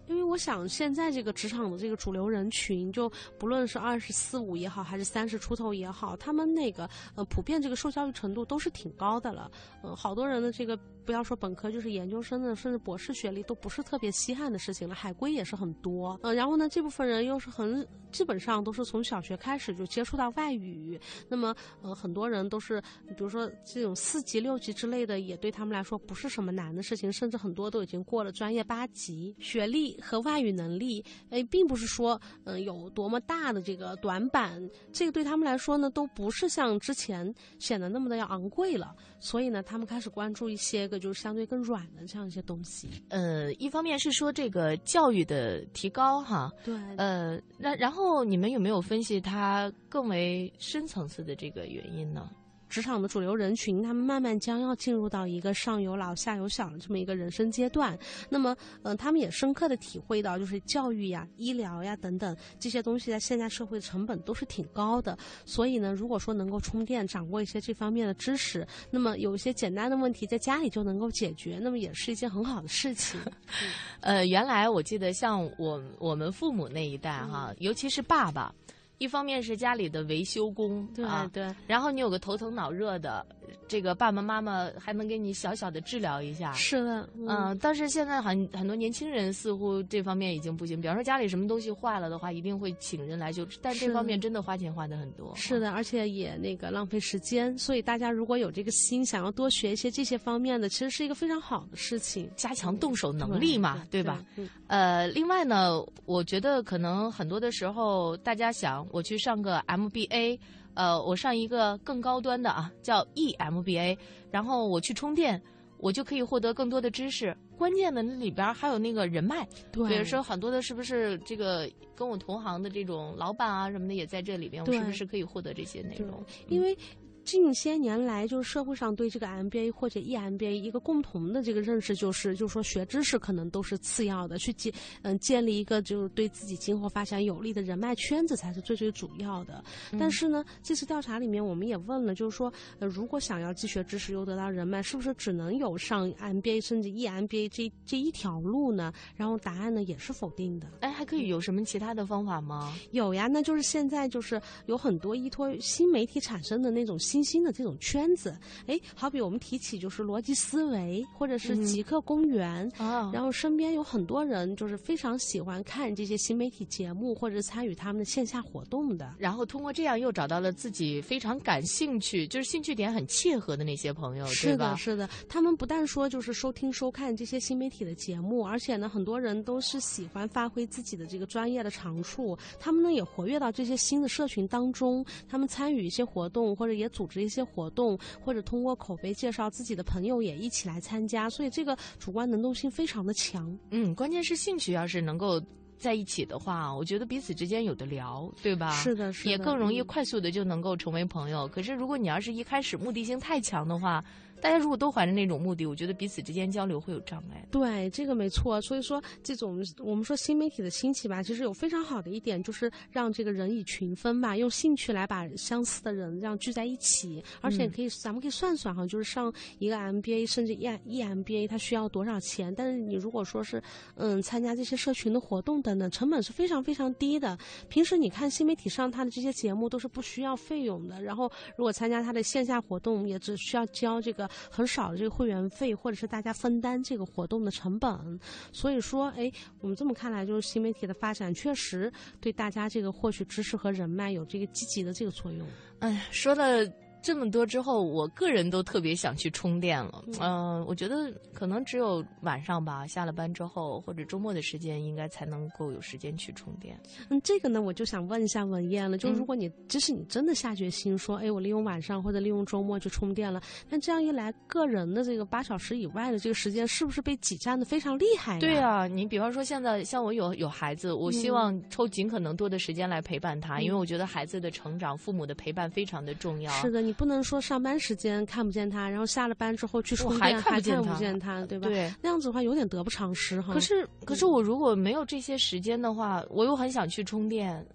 因为我想，现在这个职场的这个主流人群，就不论是二十四五也好，还是三十出头也好，他们那个呃，普遍这个受教育程度都是挺高的了。嗯，好多人的这个。不要说本科，就是研究生的，甚至博士学历都不是特别稀罕的事情了。海归也是很多，嗯，然后呢，这部分人又是很基本上都是从小学开始就接触到外语，那么，呃，很多人都是，比如说这种四级、六级之类的，也对他们来说不是什么难的事情，甚至很多都已经过了专业八级。学历和外语能力，哎，并不是说，嗯，有多么大的这个短板，这个对他们来说呢，都不是像之前显得那么的要昂贵了。所以呢，他们开始关注一些就是相对更软的这样一些东西。呃，一方面是说这个教育的提高哈，对，呃，那然后你们有没有分析它更为深层次的这个原因呢？职场的主流人群，他们慢慢将要进入到一个上有老下有小的这么一个人生阶段。那么，嗯，他们也深刻的体会到，就是教育呀、医疗呀等等这些东西，在现在社会的成本都是挺高的。所以呢，如果说能够充电，掌握一些这方面的知识，那么有一些简单的问题在家里就能够解决，那么也是一件很好的事情。呃，原来我记得像我我们父母那一代哈，尤其是爸爸。一方面是家里的维修工，对对，然后你有个头疼脑热的，这个爸爸妈妈还能给你小小的治疗一下，是的，嗯。但是现在很很多年轻人似乎这方面已经不行，比方说家里什么东西坏了的话，一定会请人来修，但这方面真的花钱花的很多。是的，而且也那个浪费时间，所以大家如果有这个心，想要多学一些这些方面的，其实是一个非常好的事情，加强动手能力嘛，对吧？呃，另外呢，我觉得可能很多的时候大家想。我去上个 MBA，呃，我上一个更高端的啊，叫 EMBA，然后我去充电，我就可以获得更多的知识。关键的那里边还有那个人脉，对，比如说很多的是不是这个跟我同行的这种老板啊什么的也在这里边，我是不是可以获得这些内容？因为。近些年来，就是社会上对这个 MBA 或者 EMBA 一个共同的这个认识，就是就是说学知识可能都是次要的，去建嗯建立一个就是对自己今后发展有利的人脉圈子才是最最主要的。但是呢，这次调查里面我们也问了，就是说，呃，如果想要既学知识又得到人脉，是不是只能有上 MBA 甚至 EMBA 这这一条路呢？然后答案呢也是否定的。哎，还可以有什么其他的方法吗？有呀，那就是现在就是有很多依托新媒体产生的那种。新兴的这种圈子，哎，好比我们提起就是逻辑思维，或者是极客公园，啊，然后身边有很多人就是非常喜欢看这些新媒体节目，或者参与他们的线下活动的，然后通过这样又找到了自己非常感兴趣，就是兴趣点很切合的那些朋友，是的，是的，他们不但说就是收听收看这些新媒体的节目，而且呢，很多人都是喜欢发挥自己的这个专业的长处，他们呢也活跃到这些新的社群当中，他们参与一些活动，或者也组。组织一些活动，或者通过口碑介绍自己的朋友也一起来参加，所以这个主观能动性非常的强。嗯，关键是兴趣要是能够在一起的话，我觉得彼此之间有的聊，对吧？是的，是的，也更容易快速的就能够成为朋友。可是如果你要是一开始目的性太强的话，大家如果都怀着那种目的，我觉得彼此之间交流会有障碍。对，这个没错。所以说，这种我们说新媒体的兴起吧，其实有非常好的一点，就是让这个人以群分吧，用兴趣来把相似的人这样聚在一起。而且可以，咱们可以算算哈，就是上一个 MBA 甚至 E EMBA，它需要多少钱？但是你如果说是嗯参加这些社群的活动等等，成本是非常非常低的。平时你看新媒体上它的这些节目都是不需要费用的。然后如果参加它的线下活动，也只需要交这个。很少的这个会员费，或者是大家分担这个活动的成本，所以说，哎，我们这么看来，就是新媒体的发展确实对大家这个获取知识和人脉有这个积极的这个作用。哎，说的。这么多之后，我个人都特别想去充电了。嗯，我觉得可能只有晚上吧，下了班之后或者周末的时间，应该才能够有时间去充电。嗯，这个呢，我就想问一下文燕了，就如果你即使你真的下决心说，哎，我利用晚上或者利用周末去充电了，那这样一来，个人的这个八小时以外的这个时间，是不是被挤占的非常厉害？对啊，你比方说现在像我有有孩子，我希望抽尽可能多的时间来陪伴他，因为我觉得孩子的成长，父母的陪伴非常的重要。是的，你。不能说上班时间看不见他，然后下了班之后去充电还看不见他，对吧？对，那样子的话有点得不偿失哈。可是，可是我如果没有这些时间的话，我又很想去充电。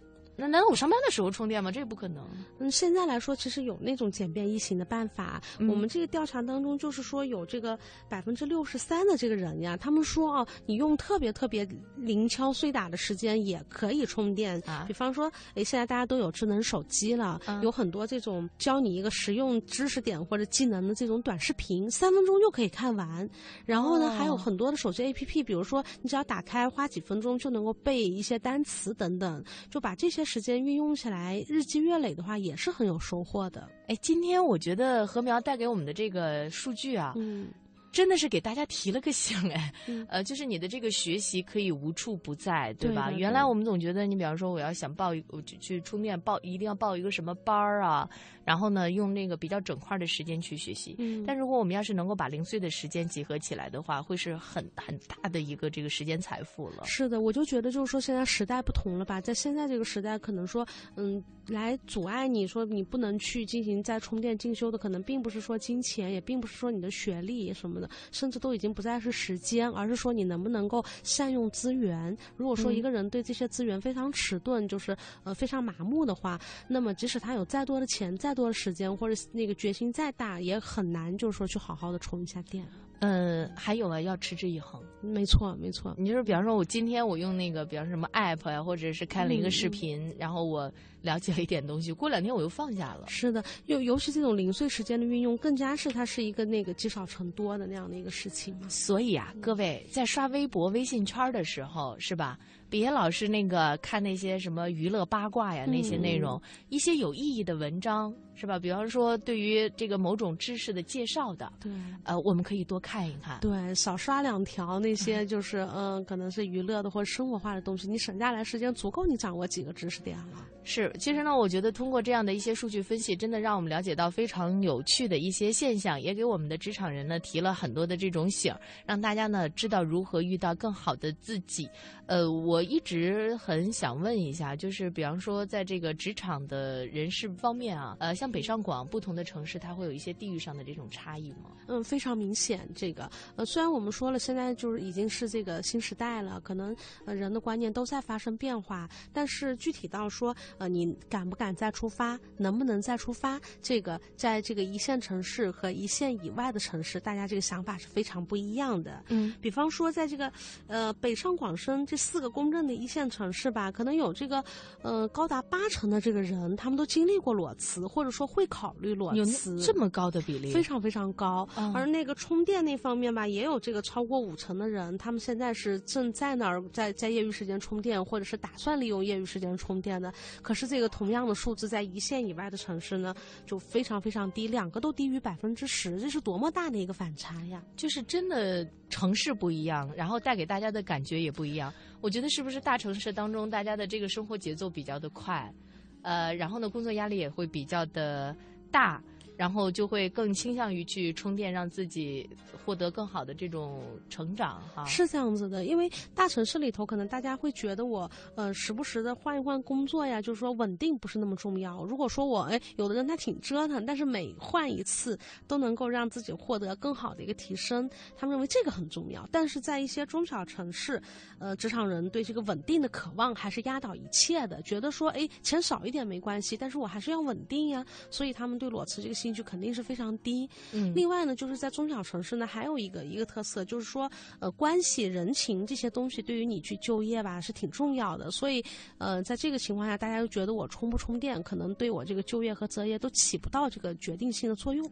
那难道我上班的时候充电吗？这也不可能。嗯，现在来说，其实有那种简便易行的办法。我们这个调查当中，就是说有这个百分之六十三的这个人呀，他们说哦，你用特别特别零敲碎打的时间也可以充电。啊，比方说，哎，现在大家都有智能手机了，有很多这种教你一个实用知识点或者技能的这种短视频，三分钟就可以看完。然后呢，还有很多的手机 APP，比如说你只要打开，花几分钟就能够背一些单词等等，就把这些。时间运用起来，日积月累的话，也是很有收获的。哎，今天我觉得禾苗带给我们的这个数据啊，嗯，真的是给大家提了个醒哎，呃，就是你的这个学习可以无处不在，对吧？原来我们总觉得，你比方说我要想报一，我去去出面报，一定要报一个什么班儿啊，然后呢，用那个比较整块的时间去学习。嗯。但如果我们要是能够把零碎的时间集合起来的话，会是很很大的一个这个时间财富了。是的，我就觉得就是说，现在时代不同了吧，在现在这个时代，可能说，嗯，来阻碍你说你不能去进行再充电进修的，可能并不是说金钱，也并不是说你的学历什么的，甚至都已经不再是时间，而是说你能不能够善用资源。如果说一个人对这些资源非常迟钝，就是呃非常麻木的话，那么即使他有再多的钱、再多的时间，或者那个决心再大，也很难就是说去好好的充一下电。嗯，还有啊，要持之以恒。没错，没错。你就是比方说，我今天我用那个，比方说什么 app 呀，或者是看了一个视频，然后我了解了一点东西，过两天我又放下了。是的，尤尤其这种零碎时间的运用，更加是它是一个那个积少成多的那样的一个事情。所以啊，各位在刷微博、微信圈的时候，是吧？别老是那个看那些什么娱乐八卦呀，那些内容，一些有意义的文章，是吧？比方说对于这个某种知识的介绍的，对，呃，我们可以多看一看。对，少刷两条那些就是嗯，可能是娱乐的或者生活化的东西，你省下来时间足够你掌握几个知识点了。是，其实呢，我觉得通过这样的一些数据分析，真的让我们了解到非常有趣的一些现象，也给我们的职场人呢提了很多的这种醒，让大家呢知道如何遇到更好的自己。呃，我一直很想问一下，就是比方说，在这个职场的人事方面啊，呃，像北上广不同的城市，它会有一些地域上的这种差异吗？嗯，非常明显。这个，呃，虽然我们说了，现在就是已经是这个新时代了，可能呃人的观念都在发生变化，但是具体到说，呃，你敢不敢再出发，能不能再出发，这个在这个一线城市和一线以外的城市，大家这个想法是非常不一样的。嗯，比方说，在这个呃北上广深这。四个公认的一线城市吧，可能有这个，呃，高达八成的这个人，他们都经历过裸辞，或者说会考虑裸辞，这么高的比例，非常非常高。而那个充电那方面吧，也有这个超过五成的人，他们现在是正在那儿在在业余时间充电，或者是打算利用业余时间充电的。可是这个同样的数字，在一线以外的城市呢，就非常非常低，两个都低于百分之十，这是多么大的一个反差呀！就是真的城市不一样，然后带给大家的感觉也不一样。我觉得是不是大城市当中，大家的这个生活节奏比较的快，呃，然后呢，工作压力也会比较的大。然后就会更倾向于去充电，让自己获得更好的这种成长，哈。是这样子的，因为大城市里头，可能大家会觉得我，呃，时不时的换一换工作呀，就是说稳定不是那么重要。如果说我，哎，有的人他挺折腾，但是每换一次都能够让自己获得更好的一个提升，他们认为这个很重要。但是在一些中小城市，呃，职场人对这个稳定的渴望还是压倒一切的，觉得说，哎，钱少一点没关系，但是我还是要稳定呀，所以他们对裸辞这个心心。就肯定是非常低。嗯，另外呢，就是在中小城市呢，还有一个一个特色，就是说，呃，关系、人情这些东西对于你去就业吧是挺重要的。所以，呃，在这个情况下，大家都觉得我充不充电，可能对我这个就业和择业都起不到这个决定性的作用。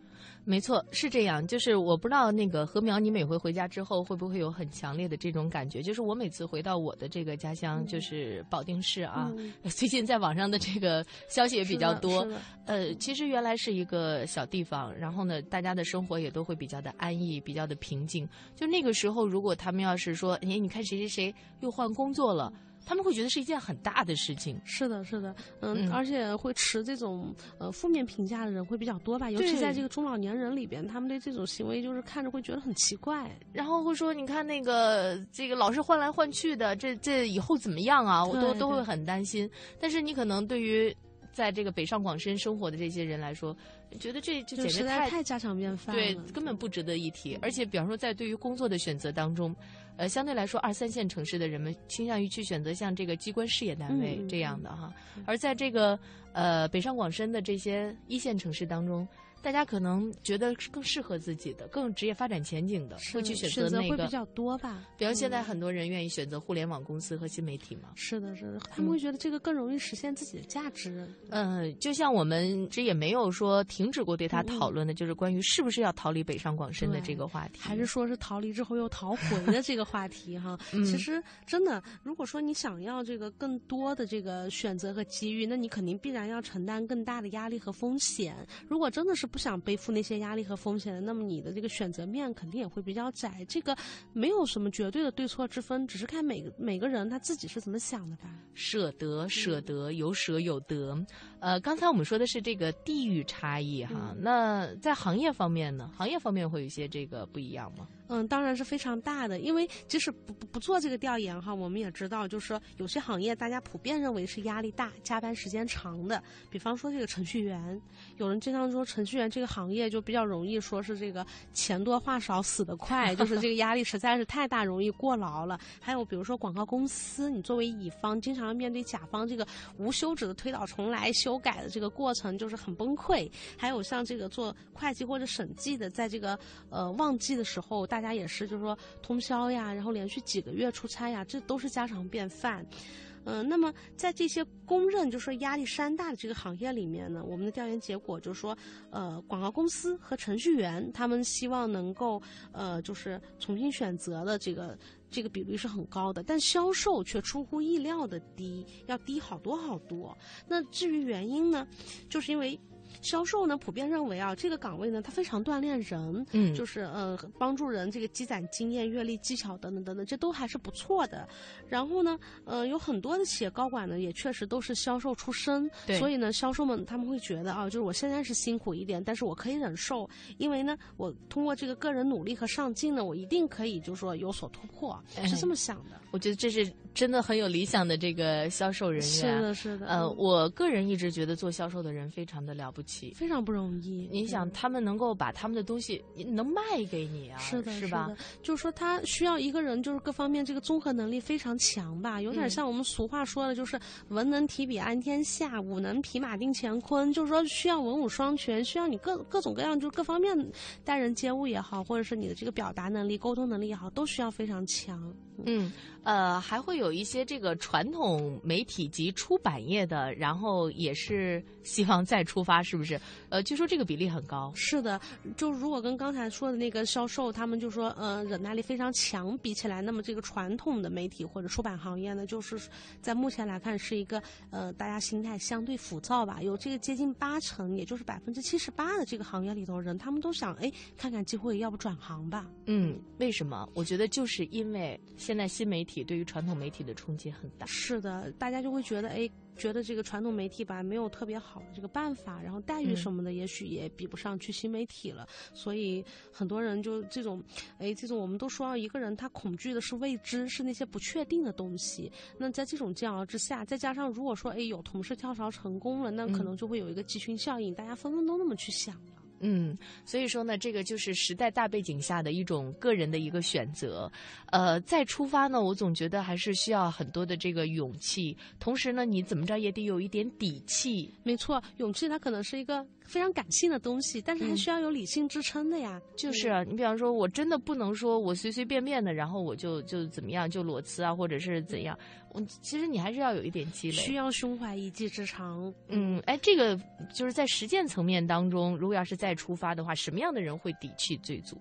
没错，是这样。就是我不知道那个何苗，你每回回家之后会不会有很强烈的这种感觉？就是我每次回到我的这个家乡，就是保定市啊。最近在网上的这个消息也比较多。呃，其实原来是一个。小地方，然后呢，大家的生活也都会比较的安逸，比较的平静。就那个时候，如果他们要是说，哎，你看谁谁谁又换工作了，他们会觉得是一件很大的事情。是的，是的，嗯，而且会持这种呃负面评价的人会比较多吧，尤其在这个中老年人里边，他们对这种行为就是看着会觉得很奇怪，然后会说，你看那个这个老是换来换去的，这这以后怎么样啊？我都都会很担心。但是你可能对于。在这个北上广深生活的这些人来说，觉得这这简直太太家常便饭了，对，根本不值得一提。而且，比方说，在对于工作的选择当中，呃，相对来说，二三线城市的人们倾向于去选择像这个机关事业单位这样的哈，而在这个呃北上广深的这些一线城市当中。大家可能觉得更适合自己的、更职业发展前景的，会去选择那个会比较多吧。比如现在很多人愿意选择互联网公司和新媒体嘛。是的，是的，他们会觉得这个更容易实现自己的价值。嗯，就像我们这也没有说停止过对他讨论的，就是关于是不是要逃离北上广深的这个话题，还是说是逃离之后又逃回的这个话题哈。其实真的，如果说你想要这个更多的这个选择和机遇，那你肯定必然要承担更大的压力和风险。如果真的是不想背负那些压力和风险的，那么你的这个选择面肯定也会比较窄。这个没有什么绝对的对错之分，只是看每个每个人他自己是怎么想的吧。舍得，舍得，有舍有得。呃，刚才我们说的是这个地域差异哈，那在行业方面呢？行业方面会有一些这个不一样吗？嗯，当然是非常大的，因为即使不不不做这个调研哈，我们也知道，就是说有些行业大家普遍认为是压力大、加班时间长的，比方说这个程序员，有人经常说程序员这个行业就比较容易说是这个钱多话少、死得快，就是这个压力实在是太大，容易过劳了。还有比如说广告公司，你作为乙方，经常面对甲方这个无休止的推倒重来、修改的这个过程，就是很崩溃。还有像这个做会计或者审计的，在这个呃旺季的时候，大大家也是，就是说通宵呀，然后连续几个月出差呀，这都是家常便饭。嗯，那么在这些公认就是说压力山大的这个行业里面呢，我们的调研结果就是说，呃，广告公司和程序员他们希望能够呃，就是重新选择的这个这个比率是很高的，但销售却出乎意料的低，要低好多好多。那至于原因呢，就是因为。销售呢，普遍认为啊，这个岗位呢，它非常锻炼人，嗯，就是呃，帮助人这个积攒经验、阅历、技巧等等等等，这都还是不错的。然后呢，呃，有很多的企业高管呢，也确实都是销售出身，所以呢，销售们他们会觉得啊，就是我现在是辛苦一点，但是我可以忍受，因为呢，我通过这个个人努力和上进呢，我一定可以就是说有所突破，是这么想的。我觉得这是真的很有理想的这个销售人员，是的，是的。呃，我个人一直觉得做销售的人非常的了不起。非常不容易。你想，他们能够把他们的东西能卖给你啊？是的，是吧？就是说，他需要一个人，就是各方面这个综合能力非常强吧。有点像我们俗话说的，就是文能提笔安天下，武能匹马定乾坤。就是说，需要文武双全，需要你各各种各样，就是各方面待人接物也好，或者是你的这个表达能力、沟通能力也好，都需要非常强。嗯，呃，还会有一些这个传统媒体及出版业的，然后也是希望再出发，是不是？呃，据说这个比例很高。是的，就如果跟刚才说的那个销售，他们就说，呃，忍耐力非常强，比起来，那么这个传统的媒体或者出版行业呢，就是在目前来看是一个，呃，大家心态相对浮躁吧。有这个接近八成，也就是百分之七十八的这个行业里头人，他们都想，哎，看看机会，要不转行吧？嗯，为什么？我觉得就是因为。现在新媒体对于传统媒体的冲击很大。是的，大家就会觉得，哎，觉得这个传统媒体吧没有特别好的这个办法，然后待遇什么的，也许也比不上去新媒体了。所以很多人就这种，哎，这种我们都说，一个人他恐惧的是未知，是那些不确定的东西。那在这种煎熬之下，再加上如果说，哎，有同事跳槽成功了，那可能就会有一个集群效应，大家纷纷都那么去想了。嗯，所以说呢，这个就是时代大背景下的一种个人的一个选择，呃，再出发呢，我总觉得还是需要很多的这个勇气，同时呢，你怎么着也得有一点底气。没错，勇气它可能是一个非常感性的东西，但是还需要有理性支撑的呀。就是啊你比方说，我真的不能说我随随便便的，然后我就就怎么样就裸辞啊，或者是怎样。我其实你还是要有一点积累，需要胸怀一技之长。嗯，哎，这个就是在实践层面当中，如果要是再出发的话，什么样的人会底气最足？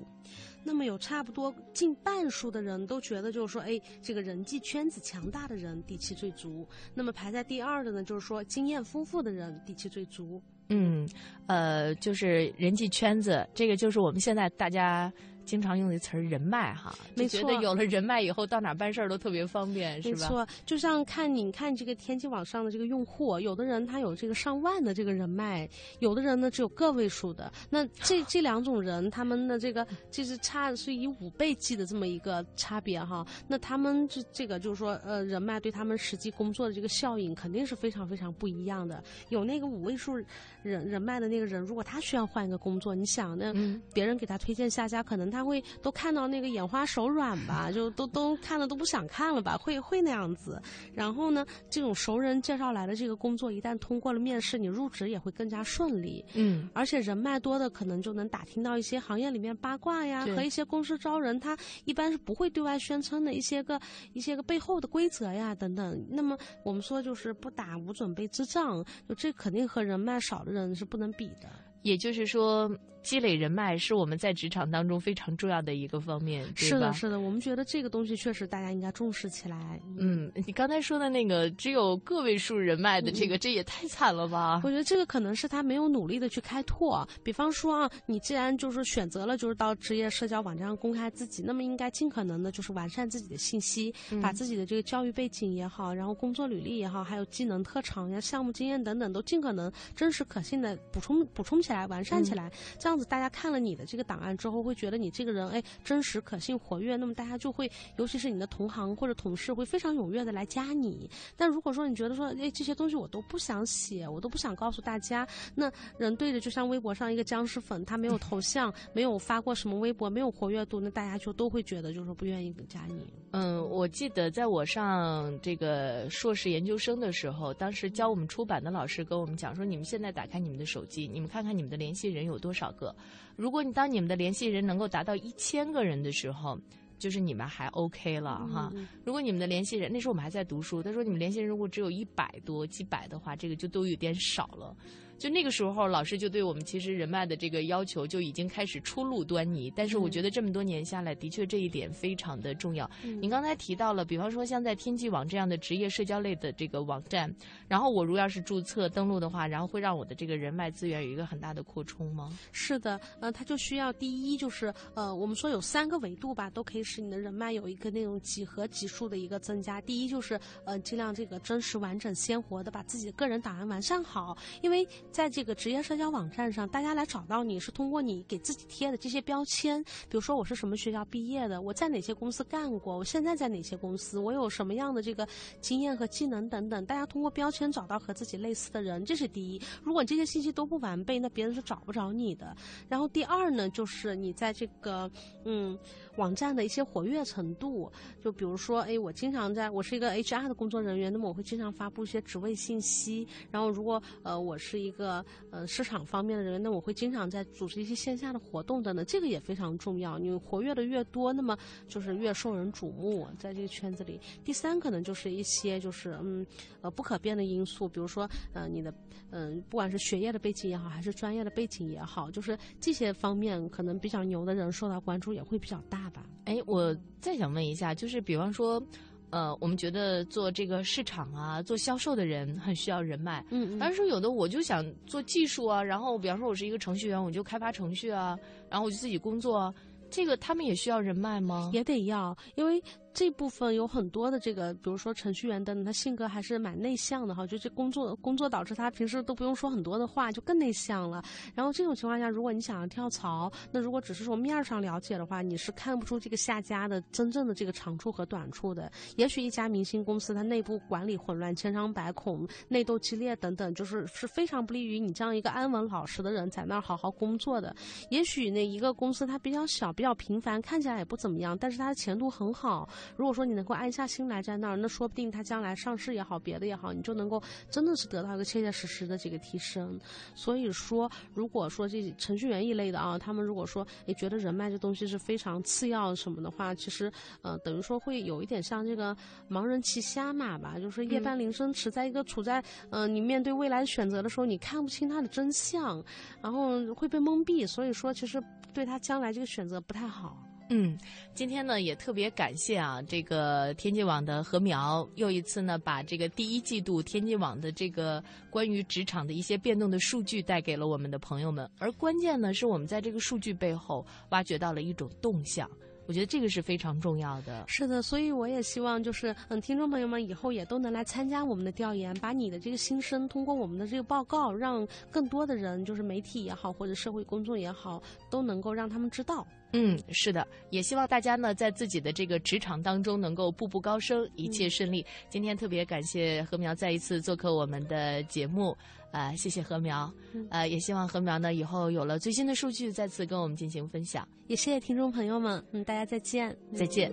那么有差不多近半数的人都觉得，就是说，哎，这个人际圈子强大的人底气最足。那么排在第二的呢，就是说经验丰富的人底气最足。嗯，呃，就是人际圈子，这个就是我们现在大家。经常用的词儿人脉哈，没错，觉得有了人脉以后，到哪办事儿都特别方便，是吧？没错，就像看你看这个天气网上的这个用户，有的人他有这个上万的这个人脉，有的人呢只有个位数的。那这 这两种人，他们的这个就是差是以五倍计的这么一个差别哈。那他们这这个就是说，呃，人脉对他们实际工作的这个效应肯定是非常非常不一样的。有那个五位数人人脉的那个人，如果他需要换一个工作，你想那别人给他推荐下家，可能他。他会都看到那个眼花手软吧，就都都看了都不想看了吧，会会那样子。然后呢，这种熟人介绍来的这个工作，一旦通过了面试，你入职也会更加顺利。嗯，而且人脉多的，可能就能打听到一些行业里面八卦呀，和一些公司招人，他一般是不会对外宣称的一些个一些个背后的规则呀等等。那么我们说就是不打无准备之仗，就这肯定和人脉少的人是不能比的。也就是说，积累人脉是我们在职场当中非常重要的一个方面，是的，是的，我们觉得这个东西确实大家应该重视起来。嗯，你刚才说的那个只有个位数人脉的这个，这也太惨了吧？我觉得这个可能是他没有努力的去开拓。比方说啊，你既然就是选择了就是到职业社交网站上公开自己，那么应该尽可能的就是完善自己的信息，把自己的这个教育背景也好，然后工作履历也好，还有技能特长呀、项目经验等等，都尽可能真实可信的补充补充起来，完善起来。这样大家看了你的这个档案之后，会觉得你这个人哎真实可信、活跃，那么大家就会，尤其是你的同行或者同事，会非常踊跃的来加你。但如果说你觉得说哎这些东西我都不想写，我都不想告诉大家，那人对着就像微博上一个僵尸粉，他没有头像，没有发过什么微博，没有活跃度，那大家就都会觉得就是不愿意加你。嗯，我记得在我上这个硕士研究生的时候，当时教我们出版的老师跟我们讲说，你们现在打开你们的手机，你们看看你们的联系人有多少个。如果你当你们的联系人能够达到一千个人的时候，就是你们还 OK 了哈。如果你们的联系人那时候我们还在读书，他说你们联系人如果只有一百多、几百的话，这个就都有点少了。就那个时候，老师就对我们其实人脉的这个要求就已经开始初露端倪。但是我觉得这么多年下来，的确这一点非常的重要。您刚才提到了，比方说像在天际网这样的职业社交类的这个网站，然后我如要是注册登录的话，然后会让我的这个人脉资源有一个很大的扩充吗？是的，呃，它就需要第一就是呃，我们说有三个维度吧，都可以使你的人脉有一个那种几何级数的一个增加。第一就是呃，尽量这个真实、完整、鲜活的把自己的个人档案完善好，因为。在这个职业社交网站上，大家来找到你是通过你给自己贴的这些标签，比如说我是什么学校毕业的，我在哪些公司干过，我现在在哪些公司，我有什么样的这个经验和技能等等。大家通过标签找到和自己类似的人，这是第一。如果这些信息都不完备，那别人是找不着你的。然后第二呢，就是你在这个嗯网站的一些活跃程度，就比如说，哎，我经常在我是一个 HR 的工作人员，那么我会经常发布一些职位信息。然后如果呃我是一。个个呃市场方面的人，那我会经常在组织一些线下的活动等等，这个也非常重要。你活跃的越多，那么就是越受人瞩目，在这个圈子里。第三，可能就是一些就是嗯呃不可变的因素，比如说呃你的嗯不管是学业的背景也好，还是专业的背景也好，就是这些方面可能比较牛的人受到关注也会比较大吧。哎，我再想问一下，就是比方说。呃，我们觉得做这个市场啊，做销售的人很需要人脉。嗯嗯，但是有的我就想做技术啊，然后比方说我是一个程序员，我就开发程序啊，然后我就自己工作，这个他们也需要人脉吗？也得要，因为。这部分有很多的这个，比如说程序员等等，他性格还是蛮内向的哈，就这工作工作导致他平时都不用说很多的话，就更内向了。然后这种情况下，如果你想要跳槽，那如果只是说面上了解的话，你是看不出这个下家的真正的这个长处和短处的。也许一家明星公司，它内部管理混乱、千疮百孔、内斗激烈等等，就是是非常不利于你这样一个安稳老实的人在那儿好好工作的。也许那一个公司它比较小、比较平凡，看起来也不怎么样，但是它的前途很好。如果说你能够安下心来在那儿，那说不定他将来上市也好，别的也好，你就能够真的是得到一个切切实实的这个提升。所以说，如果说这程序员一类的啊，他们如果说诶觉得人脉这东西是非常次要什么的话，其实呃等于说会有一点像这个盲人骑瞎马吧，就是夜半铃声迟，在一个处在嗯你面对未来选择的时候，你看不清它的真相，然后会被蒙蔽。所以说，其实对他将来这个选择不太好。嗯，今天呢也特别感谢啊，这个天津网的何苗又一次呢把这个第一季度天津网的这个关于职场的一些变动的数据带给了我们的朋友们，而关键呢是我们在这个数据背后挖掘到了一种动向。我觉得这个是非常重要的。是的，所以我也希望就是嗯，听众朋友们以后也都能来参加我们的调研，把你的这个心声通过我们的这个报告，让更多的人，就是媒体也好，或者社会公众也好，都能够让他们知道。嗯，是的，也希望大家呢在自己的这个职场当中能够步步高升，一切顺利。今天特别感谢何苗再一次做客我们的节目，呃，谢谢何苗，呃，也希望何苗呢以后有了最新的数据再次跟我们进行分享。也谢谢听众朋友们，嗯，大家再见，再见。